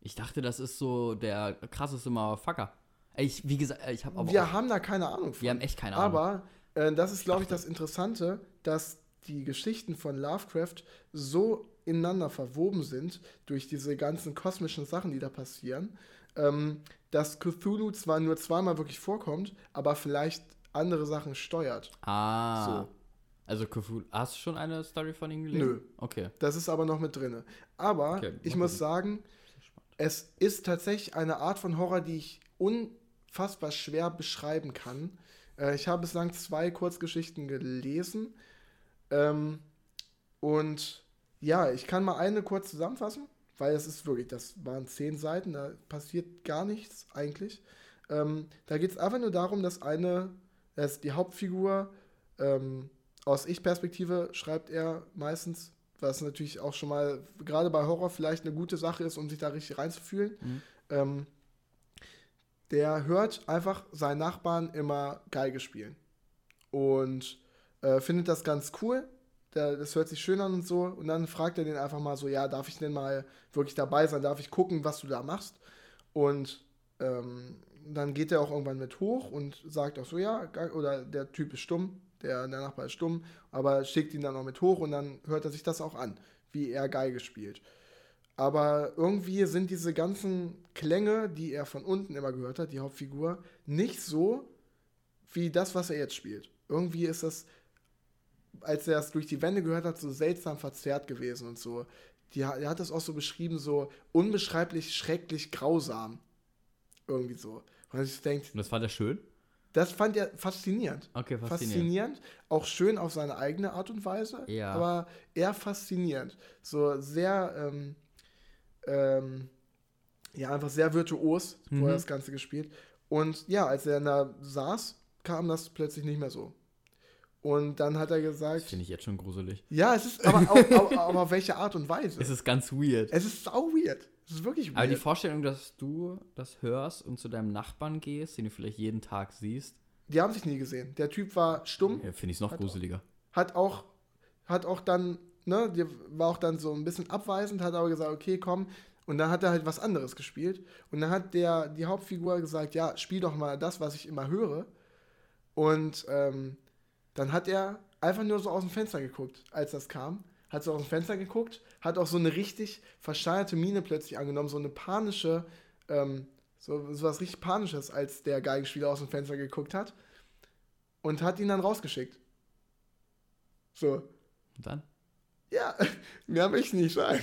Ich dachte, das ist so der krasseste Motherfucker. Ich, wie gesagt, ich habe aber Wir auch, haben da keine Ahnung von. wir haben echt keine Ahnung. Aber äh, das ist, glaube ich, das Interessante, dass die Geschichten von Lovecraft so ineinander verwoben sind durch diese ganzen kosmischen Sachen, die da passieren, ähm, dass Cthulhu zwar nur zweimal wirklich vorkommt, aber vielleicht andere Sachen steuert. ah. So. Also Cthulhu, hast du schon eine Story von ihm gelesen? Nö. Okay. Das ist aber noch mit drin. Aber Okay, ich muss gucken. sagen, es ist tatsächlich eine Art von Horror, die ich unfassbar schwer beschreiben kann. Äh, ich habe bislang zwei Kurzgeschichten gelesen. Ähm, und ja, ich kann mal eine kurz zusammenfassen, weil es ist wirklich, das waren zehn Seiten, da passiert gar nichts eigentlich. Ähm, da geht es einfach nur darum, dass eine, dass die Hauptfigur ähm, aus Ich-Perspektive schreibt er meistens, was natürlich auch schon mal gerade bei Horror vielleicht eine gute Sache ist, um sich da richtig reinzufühlen. Mhm. Ähm, der hört einfach seinen Nachbarn immer Geige spielen und äh, findet das ganz cool. Das hört sich schön an und so. Und dann fragt er den einfach mal so: Ja, darf ich denn mal wirklich dabei sein? Darf ich gucken, was du da machst? Und ähm, dann geht er auch irgendwann mit hoch und sagt auch so: Ja, oder der Typ ist stumm, der, der Nachbar ist stumm, aber schickt ihn dann auch mit hoch und dann hört er sich das auch an, wie er Geige spielt. Aber irgendwie sind diese ganzen Klänge, die er von unten immer gehört hat, die Hauptfigur, nicht so wie das, was er jetzt spielt. Irgendwie ist das, als er es durch die Wände gehört hat, so seltsam verzerrt gewesen und so. Die, er hat das auch so beschrieben, so unbeschreiblich, schrecklich, grausam. Irgendwie so. Und ich denke, Und das fand er schön? das fand er faszinierend. Okay, faszinierend. Faszinierend, auch schön auf seine eigene Art und Weise, Ja. aber eher faszinierend. So sehr, ähm, ähm, ja, einfach sehr virtuos, wo Mhm. er das Ganze gespielt. Und ja, als er da saß, kam das plötzlich nicht mehr so. Und dann hat er Das gesagt, finde ich jetzt schon gruselig. ja, es ist, aber, auf, auf, aber auf welche Art und Weise? Es ist ganz weird. es ist sau weird. Es ist wirklich weird. Aber die Vorstellung, dass du das hörst und zu deinem Nachbarn gehst, den du vielleicht jeden Tag siehst, die haben sich nie gesehen. Der Typ war stumm. ja, finde ich noch Hat gruseliger. hat auch, hat auch dann, ne, war auch dann so ein bisschen abweisend, hat aber gesagt, okay, komm. Und dann hat er halt was anderes gespielt. Und dann hat der, die Hauptfigur gesagt, ja, spiel doch mal das, was ich immer höre. Und ähm, dann hat er einfach nur so aus dem Fenster geguckt, als das kam. Hat so aus dem Fenster geguckt, hat auch so eine richtig verschleierte Miene plötzlich angenommen, so eine panische, ähm, so, so was richtig Panisches, als der Geigenspieler aus dem Fenster geguckt hat. Und hat ihn dann rausgeschickt. So, Und dann? ja, (laughs) mehr möchte ich nicht sagen.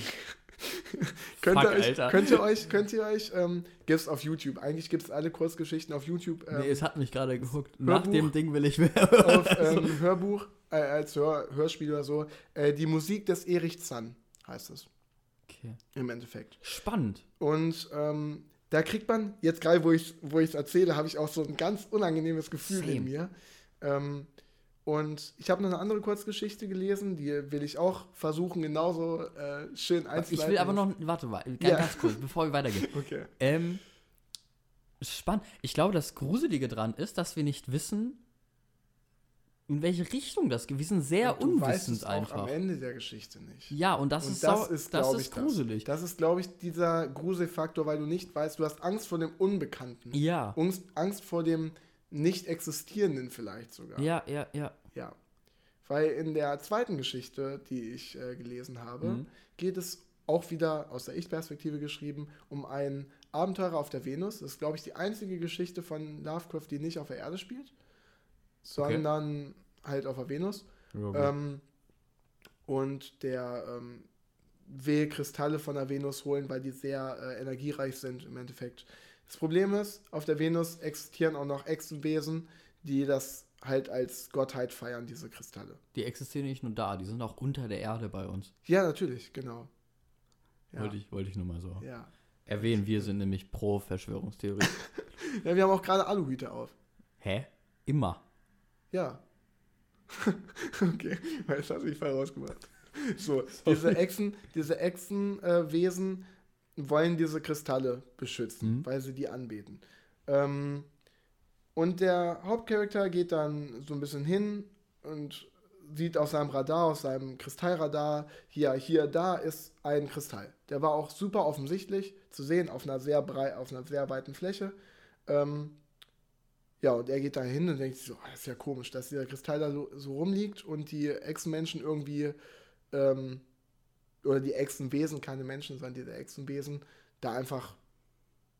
(laughs) könnt, ihr Fuck, euch, Alter. könnt ihr euch, könnt ihr euch, ähm, gibt's auf YouTube. Eigentlich gibt es alle Kurzgeschichten auf YouTube. Ähm, nee, es hat mich gerade gehuckt. Nach Hörbuch. dem Ding will ich (laughs) mehr. auf ähm, Hörbuch, äh, als Hör, Hörspiel oder so. Äh, die Musik des Erich Zann heißt es okay. im Endeffekt. Spannend. Und ähm, da kriegt man, jetzt gerade wo ich es wo ich's erzähle, habe ich auch so ein ganz unangenehmes Gefühl Same. in mir. Ähm, und ich habe noch eine andere Kurzgeschichte gelesen, die will ich auch versuchen, genauso äh, schön einzuleiten. Ich will aber noch, warte, warte ganz, Ja. ganz kurz, (laughs) bevor wir weitergehen. Okay. Ähm, spannend. Ich glaube, das Gruselige dran ist, dass wir nicht wissen, in welche Richtung das geht. Wir sind sehr Und du weißt unwissend es auch einfach. am Ende der Geschichte nicht. Ja, und das und ist, das ist, das glaube ist ich, gruselig. Das, das ist, glaube ich, dieser Gruselfaktor, weil du nicht weißt, du hast Angst vor dem Unbekannten. Ja. Angst, Angst vor dem Nicht-Existierenden vielleicht sogar. Ja, ja, ja. Ja. Weil in der zweiten Geschichte, die ich äh, gelesen habe, Mhm. geht es auch wieder aus der Ich-Perspektive geschrieben um einen Abenteurer auf der Venus. Das ist, glaube ich, die einzige Geschichte von Lovecraft, die nicht auf der Erde spielt, sondern halt auf der Venus. Ähm, und der ähm, will Kristalle von der Venus holen, weil die sehr äh, energiereich sind im Endeffekt. Das Problem ist, auf der Venus existieren auch noch Echsenwesen, die das halt als Gottheit feiern, diese Kristalle. Die existieren nicht nur da, die sind auch unter der Erde bei uns. Ja, natürlich, genau. Ja, Wollte, ich, wollte ich nur mal so ja. erwähnen. Wir sind nämlich pro Verschwörungstheorie. (laughs) ja, wir haben auch gerade Aluhüte auf. Hä? Immer. Ja. (laughs) okay, weil das hast du mich voll rausgemacht. So, diese Echsen, diese Echsenwesen wollen diese Kristalle beschützen, Mhm. weil sie die anbeten. Ähm, und der Hauptcharakter geht dann so ein bisschen hin und sieht auf seinem Radar, auf seinem Kristallradar, hier, hier, da ist ein Kristall. Der war auch super offensichtlich zu sehen auf einer sehr brei auf einer sehr weiten Fläche. Ähm, ja, und er geht da hin und denkt sich so, "Ah, das ist ja komisch, dass dieser Kristall da so, so rumliegt und die Echsenmenschen irgendwie, ähm, oder die Echsenwesen, keine Menschen, sondern diese Echsenwesen, da einfach,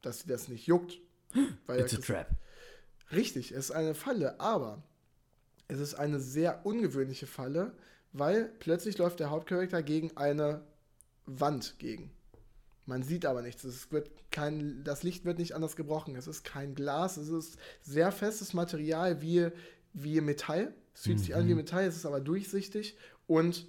dass sie das nicht juckt. (gasps) Weil It's a trap. Richtig, es ist eine Falle, aber es ist eine sehr ungewöhnliche Falle, weil plötzlich läuft der Hauptcharakter gegen eine Wand gegen. Man sieht aber nichts. Es wird kein, das Licht wird nicht anders gebrochen. Es ist kein Glas. Es ist sehr festes Material wie, wie Metall. Es fühlt sich an wie Metall, es ist aber durchsichtig und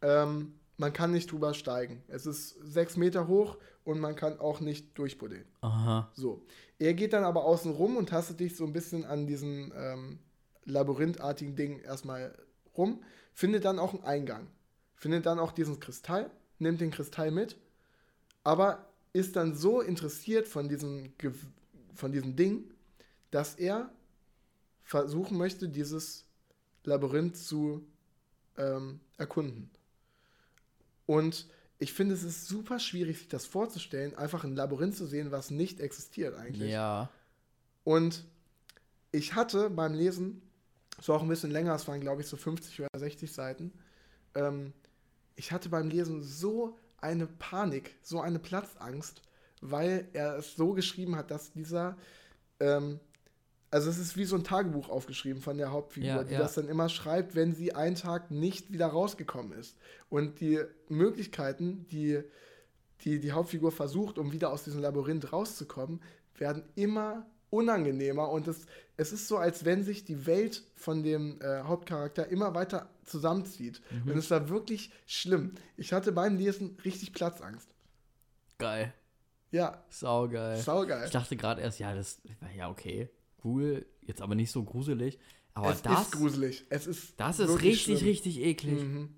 ähm, man kann nicht drüber steigen. Es ist sechs Meter hoch und man kann auch nicht durchbuddeln. Aha. So. Er geht dann aber außen rum und tastet dich so ein bisschen an diesen ähm, labyrinthartigen Ding erstmal rum, findet dann auch einen Eingang, findet dann auch diesen Kristall, nimmt den Kristall mit, aber ist dann so interessiert von diesem, Ge von diesem Ding, dass er versuchen möchte, dieses Labyrinth zu ähm, erkunden. Und ich finde, es ist super schwierig, sich das vorzustellen, einfach ein Labyrinth zu sehen, was nicht existiert eigentlich. Ja. Und ich hatte beim Lesen, es war auch ein bisschen länger, es waren glaube ich so 50 oder 60 Seiten, ähm, ich hatte beim Lesen so eine Panik, so eine Platzangst, weil er es so geschrieben hat, dass dieser, ähm, also es ist wie so ein Tagebuch aufgeschrieben von der Hauptfigur, Ja, die ja. das dann immer schreibt, wenn sie einen Tag nicht wieder rausgekommen ist. Und die Möglichkeiten, die die, die Hauptfigur versucht, um wieder aus diesem Labyrinth rauszukommen, werden immer unangenehmer und es, es ist so, als wenn sich die Welt von dem äh, Hauptcharakter immer weiter zusammenzieht. Und es war wirklich schlimm. Ich hatte beim Lesen richtig Platzangst. Geil. Ja, Saugeil. saugeil. Ich dachte gerade erst, ja, das ja okay. Cool, jetzt aber nicht so gruselig. Aber es das, ist gruselig. Es ist das ist richtig, schlimm. richtig eklig. Mhm.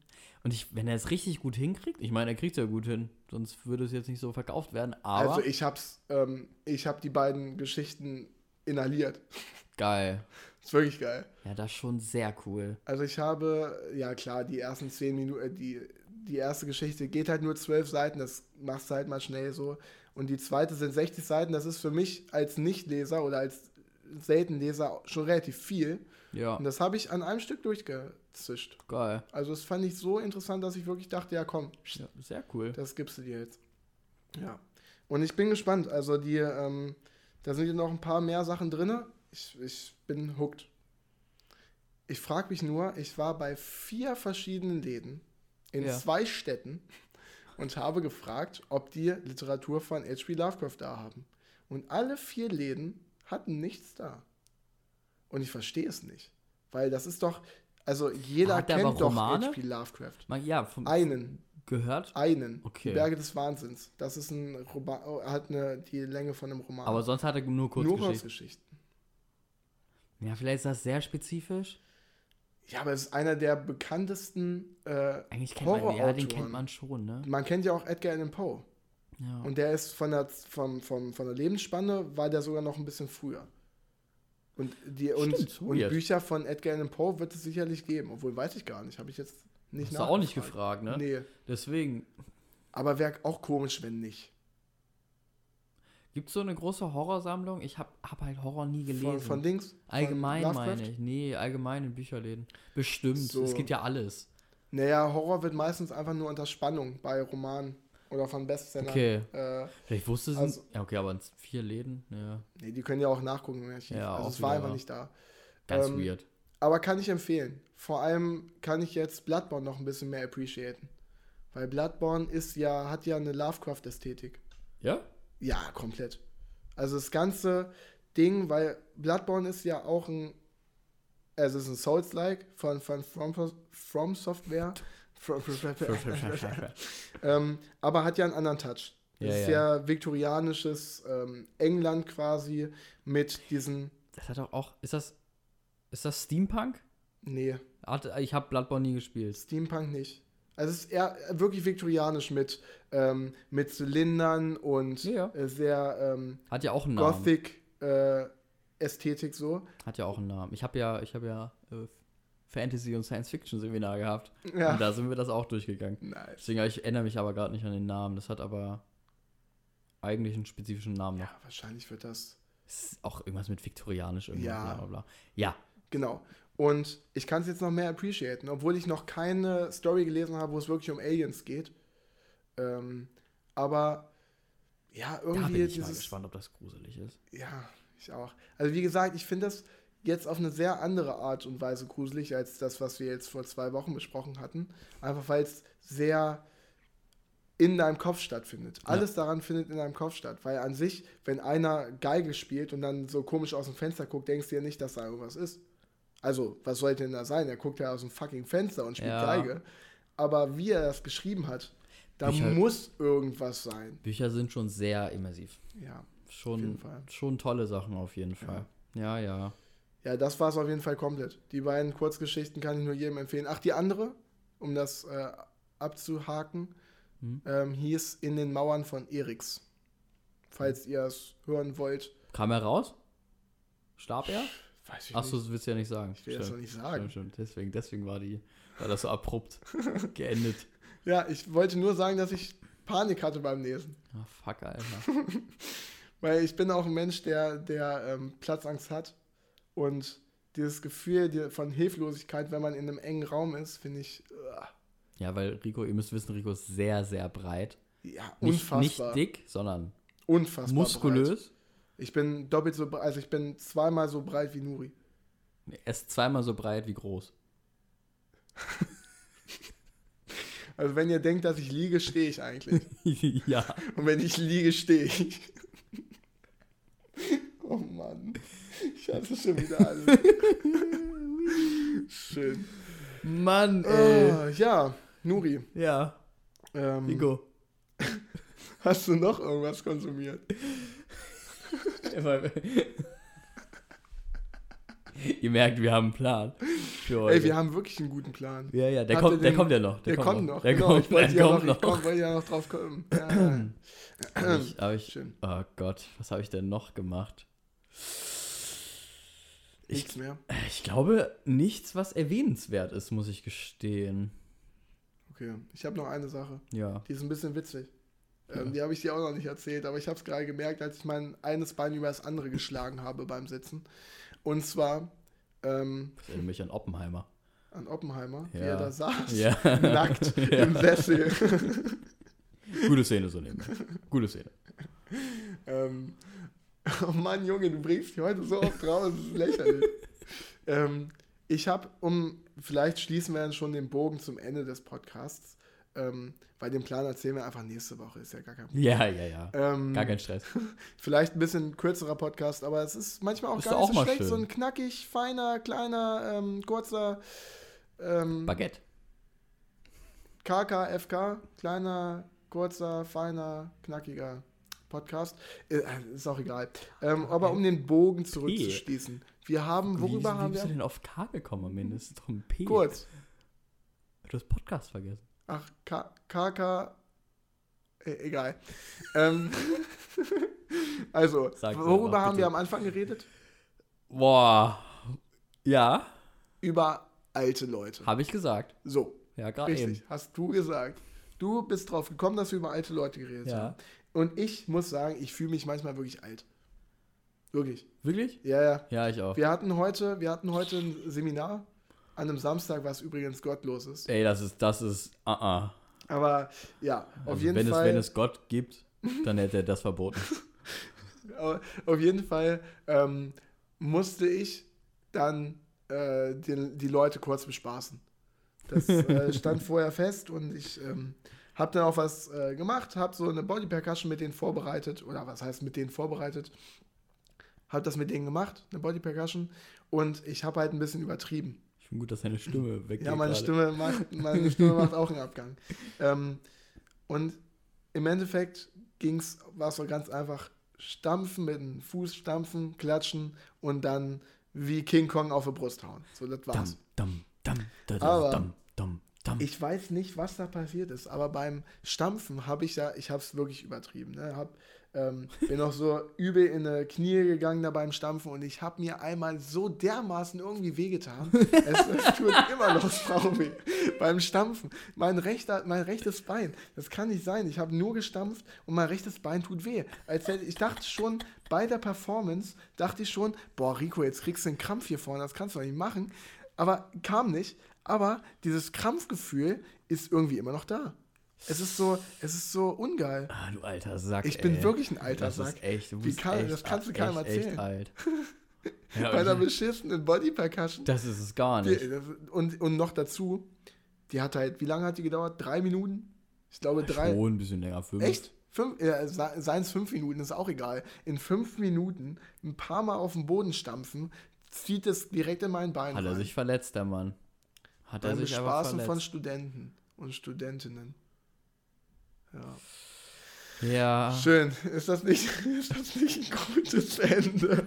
Und ich, wenn er es richtig gut hinkriegt, ich meine, er kriegt es ja gut hin, sonst würde es jetzt nicht so verkauft werden. Aber Also ich hab's, ähm, ich hab die beiden Geschichten inhaliert. geil. ist wirklich geil. Ja, das ist schon sehr cool. Also ich habe, ja klar, die ersten zehn Minuten, äh, die, die erste Geschichte geht halt nur zwölf Seiten, das machst du halt mal schnell so. Und die zweite sind 60 Seiten, das ist für mich als Nichtleser oder als Seltenleser schon relativ viel. Ja, Und das habe ich an einem Stück durchgezischt. geil. Also das fand ich so interessant, dass ich wirklich dachte, ja komm, Ja, sehr cool. das gibst du dir jetzt. Ja. Und ich bin gespannt. Also die, ähm, da sind ja noch ein paar mehr Sachen drin. Ich, ich bin hooked. Ich frage mich nur, ich war bei vier verschiedenen Läden in Ja. zwei Städten und habe gefragt, ob die Literatur von H.P. Lovecraft da haben. Und alle vier Läden hatten nichts da. Und ich verstehe es nicht. Weil das ist doch, also jeder Hat kennt doch? H.P. Lovecraft. Man, ja, vom, Einen. gehört. Einen. Okay. Die Berge des Wahnsinns. Das ist ein Roman, oh, hat eine, die Länge von einem Roman. Aber sonst hat er nur Nur Kurzgeschichten. Kurzgeschichten. Ja, vielleicht ist das sehr spezifisch. Ja, aber es ist einer der bekanntesten. Äh, Eigentlich kennt man, ja, den kennt man schon, ne? man kennt ja auch Edgar Allan Poe. Ja. Und der ist von der, vom, vom, von der Lebensspanne, war der sogar noch ein bisschen früher. Und, die, und, so und jetzt. Bücher von Edgar Allan Poe wird es sicherlich geben. Obwohl, weiß ich gar nicht. Habe ich jetzt nicht Hast du auch nicht gefragt, ne? Nee. Deswegen, Aber wäre auch komisch, wenn nicht. gibt es so eine große Horrorsammlung? Ich habe hab halt Horror nie gelesen. Von, von Dings? Von allgemein Lovecraft? meine ich. Nee, allgemein in Bücherläden. Bestimmt. So. Es gibt ja alles. Naja, Horror wird meistens einfach nur unter Spannung bei Romanen oder von Bestsellern. Okay. Äh, Vielleicht wusste es. Also- ja, okay, aber in vier Läden? Ja. nee, die können ja auch nachgucken im Archiv. Ja, also es war einfach nicht da. Ganz Ähm, weird. Aber kann ich empfehlen. Vor allem kann ich jetzt Bloodborne noch ein bisschen mehr appreciaten. Weil Bloodborne ist ja, hat ja eine Lovecraft-Ästhetik. Ja? Ja, komplett. Also das ganze Ding, weil Bloodborne ist ja auch ein es ist ein Souls-like von, von From, From Software. (laughs) Ähm, aber hat ja einen anderen Touch. Das Ja, ist ja. ja viktorianisches ähm, England quasi mit diesen. Das hat doch auch. Ist das. Ist das Steampunk? Nee, Hat, ich habe Bloodborne nie gespielt. Steampunk nicht. Also es ist eher wirklich viktorianisch mit, ähm, mit Zylindern und ja. äh, sehr ähm, Hat ja auch einen Namen. Gothic äh, Ästhetik so. Hat ja auch einen Namen. Ich habe ja, ich habe ja äh, Fantasy und Science Fiction Seminar gehabt. Ja. Und da sind wir das auch durchgegangen. Nice. Deswegen ich erinnere mich aber gerade nicht an den Namen. Das hat aber eigentlich einen spezifischen Namen noch. Ja, wahrscheinlich wird das. Ist auch irgendwas mit viktorianisch irgendwas. Ja. Bla, bla, bla. Ja. Genau. Und ich kann es jetzt noch mehr appreciaten, obwohl ich noch keine Story gelesen habe, wo es wirklich um Aliens geht. Ähm, aber ja, Da bin irgendwie ich mal dieses. gespannt, ob das gruselig ist. Ja, ich auch. Also wie gesagt, ich finde das jetzt auf eine sehr andere Art und Weise gruselig als das, was wir jetzt vor zwei Wochen besprochen hatten. Einfach weil es sehr in deinem Kopf stattfindet. Alles daran findet in deinem Kopf statt. Weil an sich, wenn einer Geige spielt und dann so komisch aus dem Fenster guckt, denkst du ja nicht, dass da irgendwas ist. Also, was sollte denn da sein? Er guckt ja aus dem fucking Fenster und spielt Ja. Geige. Aber wie er das geschrieben hat, da Bücher- muss irgendwas sein. Bücher sind schon sehr immersiv. Ja. Schon, jeden Fall. schon tolle Sachen auf jeden Fall. Ja, ja. Ja, das war es auf jeden Fall komplett. Die beiden Kurzgeschichten kann ich nur jedem empfehlen. Ach, die andere, um das äh, abzuhaken, Hm. ähm, hieß In den Mauern von Eriks. Falls ihr es hören wollt, Kam er raus? Starb er? weiß ich Achso, nicht. das willst du ja nicht sagen. Ich will das noch nicht sagen. Stimmt, stimmt. Deswegen, deswegen war, die, war das so abrupt (laughs) geendet. Ja, ich wollte nur sagen, dass ich Panik hatte beim Lesen. Ah, fuck, Alter. (laughs) Weil ich bin auch ein Mensch, der, der ähm, Platzangst hat. Und dieses Gefühl von Hilflosigkeit, wenn man in einem engen Raum ist, finde ich uah, Ja, weil Rico, ihr müsst wissen, Rico ist sehr, sehr breit. ja, Nicht, unfassbar. nicht dick, sondern unfassbar Breit. muskulös. Ich bin doppelt so breit, also ich bin zweimal so breit wie Nuri. Er ist zweimal so breit wie groß. (laughs) Also wenn ihr denkt, dass ich liege, stehe ich eigentlich. (laughs) ja. Und wenn ich liege, stehe ich. (laughs) Oh Mann. Ich hasse schon wieder alles. (laughs) Schön. Mann, Oh, ja, Nuri. Ja, Ähm, Rico. (laughs) hast du noch irgendwas konsumiert? (laughs) Ihr merkt, wir haben einen Plan. Ey, wir haben wirklich einen guten Plan. ja, ja, der Habt kommt, der den- kommt ja noch. Der, kommt noch. Der genau, kommt, ich wollte der ja kommt noch, noch. komm, wollte ja noch drauf kommen. (clears throat) Ja. Ich, ich, Schön. oh Gott, was habe ich denn noch gemacht? Ich, Nichts mehr. ich glaube, nichts, was erwähnenswert ist, muss ich gestehen. Okay, ich habe noch eine Sache. Ja. Die ist ein bisschen witzig. Ähm, Ja. Die habe ich dir auch noch nicht erzählt, aber ich habe es gerade gemerkt, als ich mein eines Bein über das andere geschlagen habe beim Sitzen. Und zwar ähm, Das erinnert mich an Oppenheimer. an Oppenheimer, wie Ja. er da saß, Ja. (laughs) nackt (laughs) im Sessel. Gute Szene so nehmen. Gute Szene. ähm, (laughs) oh Mann, Junge, du bringst dich heute so oft raus, das ist lächerlich. (laughs) ähm, ich habe, um, vielleicht schließen wir dann schon den Bogen zum Ende des Podcasts, ähm, weil den Plan erzählen wir einfach nächste Woche, ist ja gar kein Problem. Ja, ja, ja. Ähm, Gar kein Stress. (laughs) Vielleicht ein bisschen kürzerer Podcast, aber es ist manchmal auch Ist gar nicht auch so schlecht. schön. So ein knackig, feiner, kleiner, ähm, kurzer ähm, Baguette. KK, FK, kleiner, kurzer, feiner, knackiger Podcast. Äh, ist auch egal. Ähm, aber um den Bogen zurückzuschließen. Wir haben, wie, worüber wie haben bist du wir? denn auf K gekommen am Ende? Das ist doch ein P. Kurz. Du hast Podcast vergessen. Ach, K KK. Äh, egal. ähm, (laughs) also, Sag's worüber haben wir bitte. am Anfang geredet? Boah. Ja, Über alte Leute. habe ich gesagt. So. Ja, gerade Richtig, eben. hast du gesagt. Du bist drauf gekommen, dass wir über alte Leute geredet Ja. haben. Und ich muss sagen, ich fühle mich manchmal wirklich alt. Wirklich. Wirklich? Ja, ja. Ja, ich auch. Wir hatten heute, wir hatten heute ein Seminar an einem Samstag, was übrigens gottlos ist. Ey, das ist, das ist, uh -uh. Aber ja, auf Also jeden wenn Fall. Es, wenn es Gott gibt, dann hätte er das verboten. Au- (laughs) Auf jeden Fall ähm, musste ich dann äh, die, die Leute kurz bespaßen. Das äh, (laughs) stand vorher fest und ich ähm, habe dann auch was äh, gemacht, habe so eine Body Percussion mit denen vorbereitet oder was heißt mit denen vorbereitet. habe das mit denen gemacht, eine Body Percussion. Und ich habe halt ein bisschen übertrieben. Ich finde gut, dass deine Stimme (laughs) weggeht. Ja, meine gerade. Stimme, macht, meine Stimme macht auch einen Abgang. Ähm, und im Endeffekt ging's, war es so ganz einfach stampfen, mit dem Fuß stampfen, klatschen und dann wie King Kong auf die Brust hauen. So, das war's. Dam, dam, dam, da, da, Aber dam, dam, dam. Ich weiß nicht, was da passiert ist, aber beim Stampfen habe ich ja, ich habe es wirklich übertrieben. Ne? Hab, ähm, bin auch so übel in die Knie gegangen da beim Stampfen und ich habe mir einmal so dermaßen irgendwie wehgetan. es, (laughs) es tut immer noch Frau weh. Beim Stampfen. Mein, rechter, mein rechtes Bein, das kann nicht sein. Ich habe nur gestampft und mein rechtes Bein tut weh. Als hätte, ich dachte schon, bei der Performance, dachte ich schon, boah, Rico, jetzt kriegst du einen Krampf hier vorne, das kannst du doch nicht machen. Aber kam nicht. Aber dieses Krampfgefühl ist irgendwie immer noch da. Es ist so, es ist so ungeil. ah, du alter Sack. Ich bin ey. wirklich ein alter das Sack. Ist echt, du bist kann- echt, das kannst du echt, keinem echt erzählen. alt. (laughs) ja, Bei einer beschissenen Body Percussion. das ist es gar Die, nicht. das- und, und noch dazu, die hat halt, wie lange hat die gedauert? Drei Minuten? Ich glaube drei. Schon ein bisschen länger. Fünf. Echt? Fünf, äh, seien es fünf Minuten, ist auch egal. In fünf Minuten ein paar Mal auf den Boden stampfen, zieht es direkt in mein Bein. Hat er rein. sich verletzt, der Mann. Hat er Beim sich einfach Bespaßen von. Studenten und Studentinnen. Ja. Ja. Schön. Ist das nicht, (laughs) ist das nicht ein gutes Ende?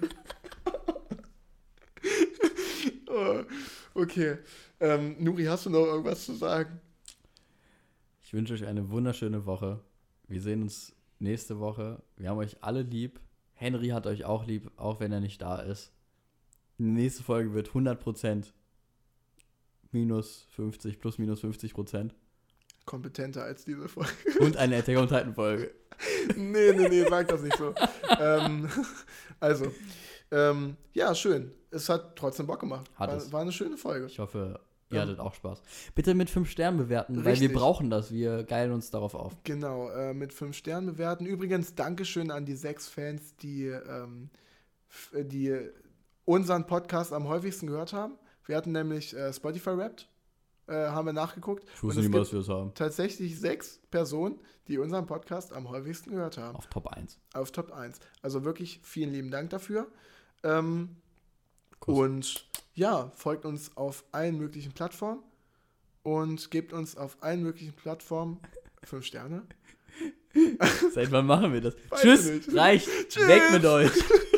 (laughs) oh, okay. Ähm, Nuri, hast du noch irgendwas zu sagen? Ich wünsche euch eine wunderschöne Woche. Wir sehen uns nächste Woche. Wir haben euch alle lieb. Henry hat euch auch lieb, auch wenn er nicht da ist. Die nächste Folge wird 100% minus 50, plus minus 50% Kompetenter als diese Folge. und eine Attack on Titan Folge. (laughs) nee, nee, nee, sag das nicht so. ähm, (laughs) also, ähm, ja, schön. Es hat trotzdem Bock gemacht. Hat war, es. war eine schöne Folge. Ich hoffe, ihr Ähm, hattet auch Spaß. Bitte mit 5 Sternen bewerten, weil Richtig. wir brauchen das. Wir geilen uns darauf auf. Genau, äh, mit fünf Sternen bewerten. Übrigens, Dankeschön an die sechs Fans, die, ähm, äh, die unseren Podcast am häufigsten gehört haben. Wir hatten nämlich äh, Spotify Wrapped, äh, haben wir nachgeguckt. Ich wusste es nicht, was wir das haben. tatsächlich sechs Personen, die unseren Podcast am häufigsten gehört haben. Auf Top 1. Auf Top 1. Also wirklich vielen lieben Dank dafür. Ähm, und ja, folgt uns auf allen möglichen Plattformen und gebt uns auf allen möglichen Plattformen (laughs) fünf Sterne. Seit wann machen wir das? Weiß Tschüss, reicht. Tschüss. Weg mit euch. (laughs)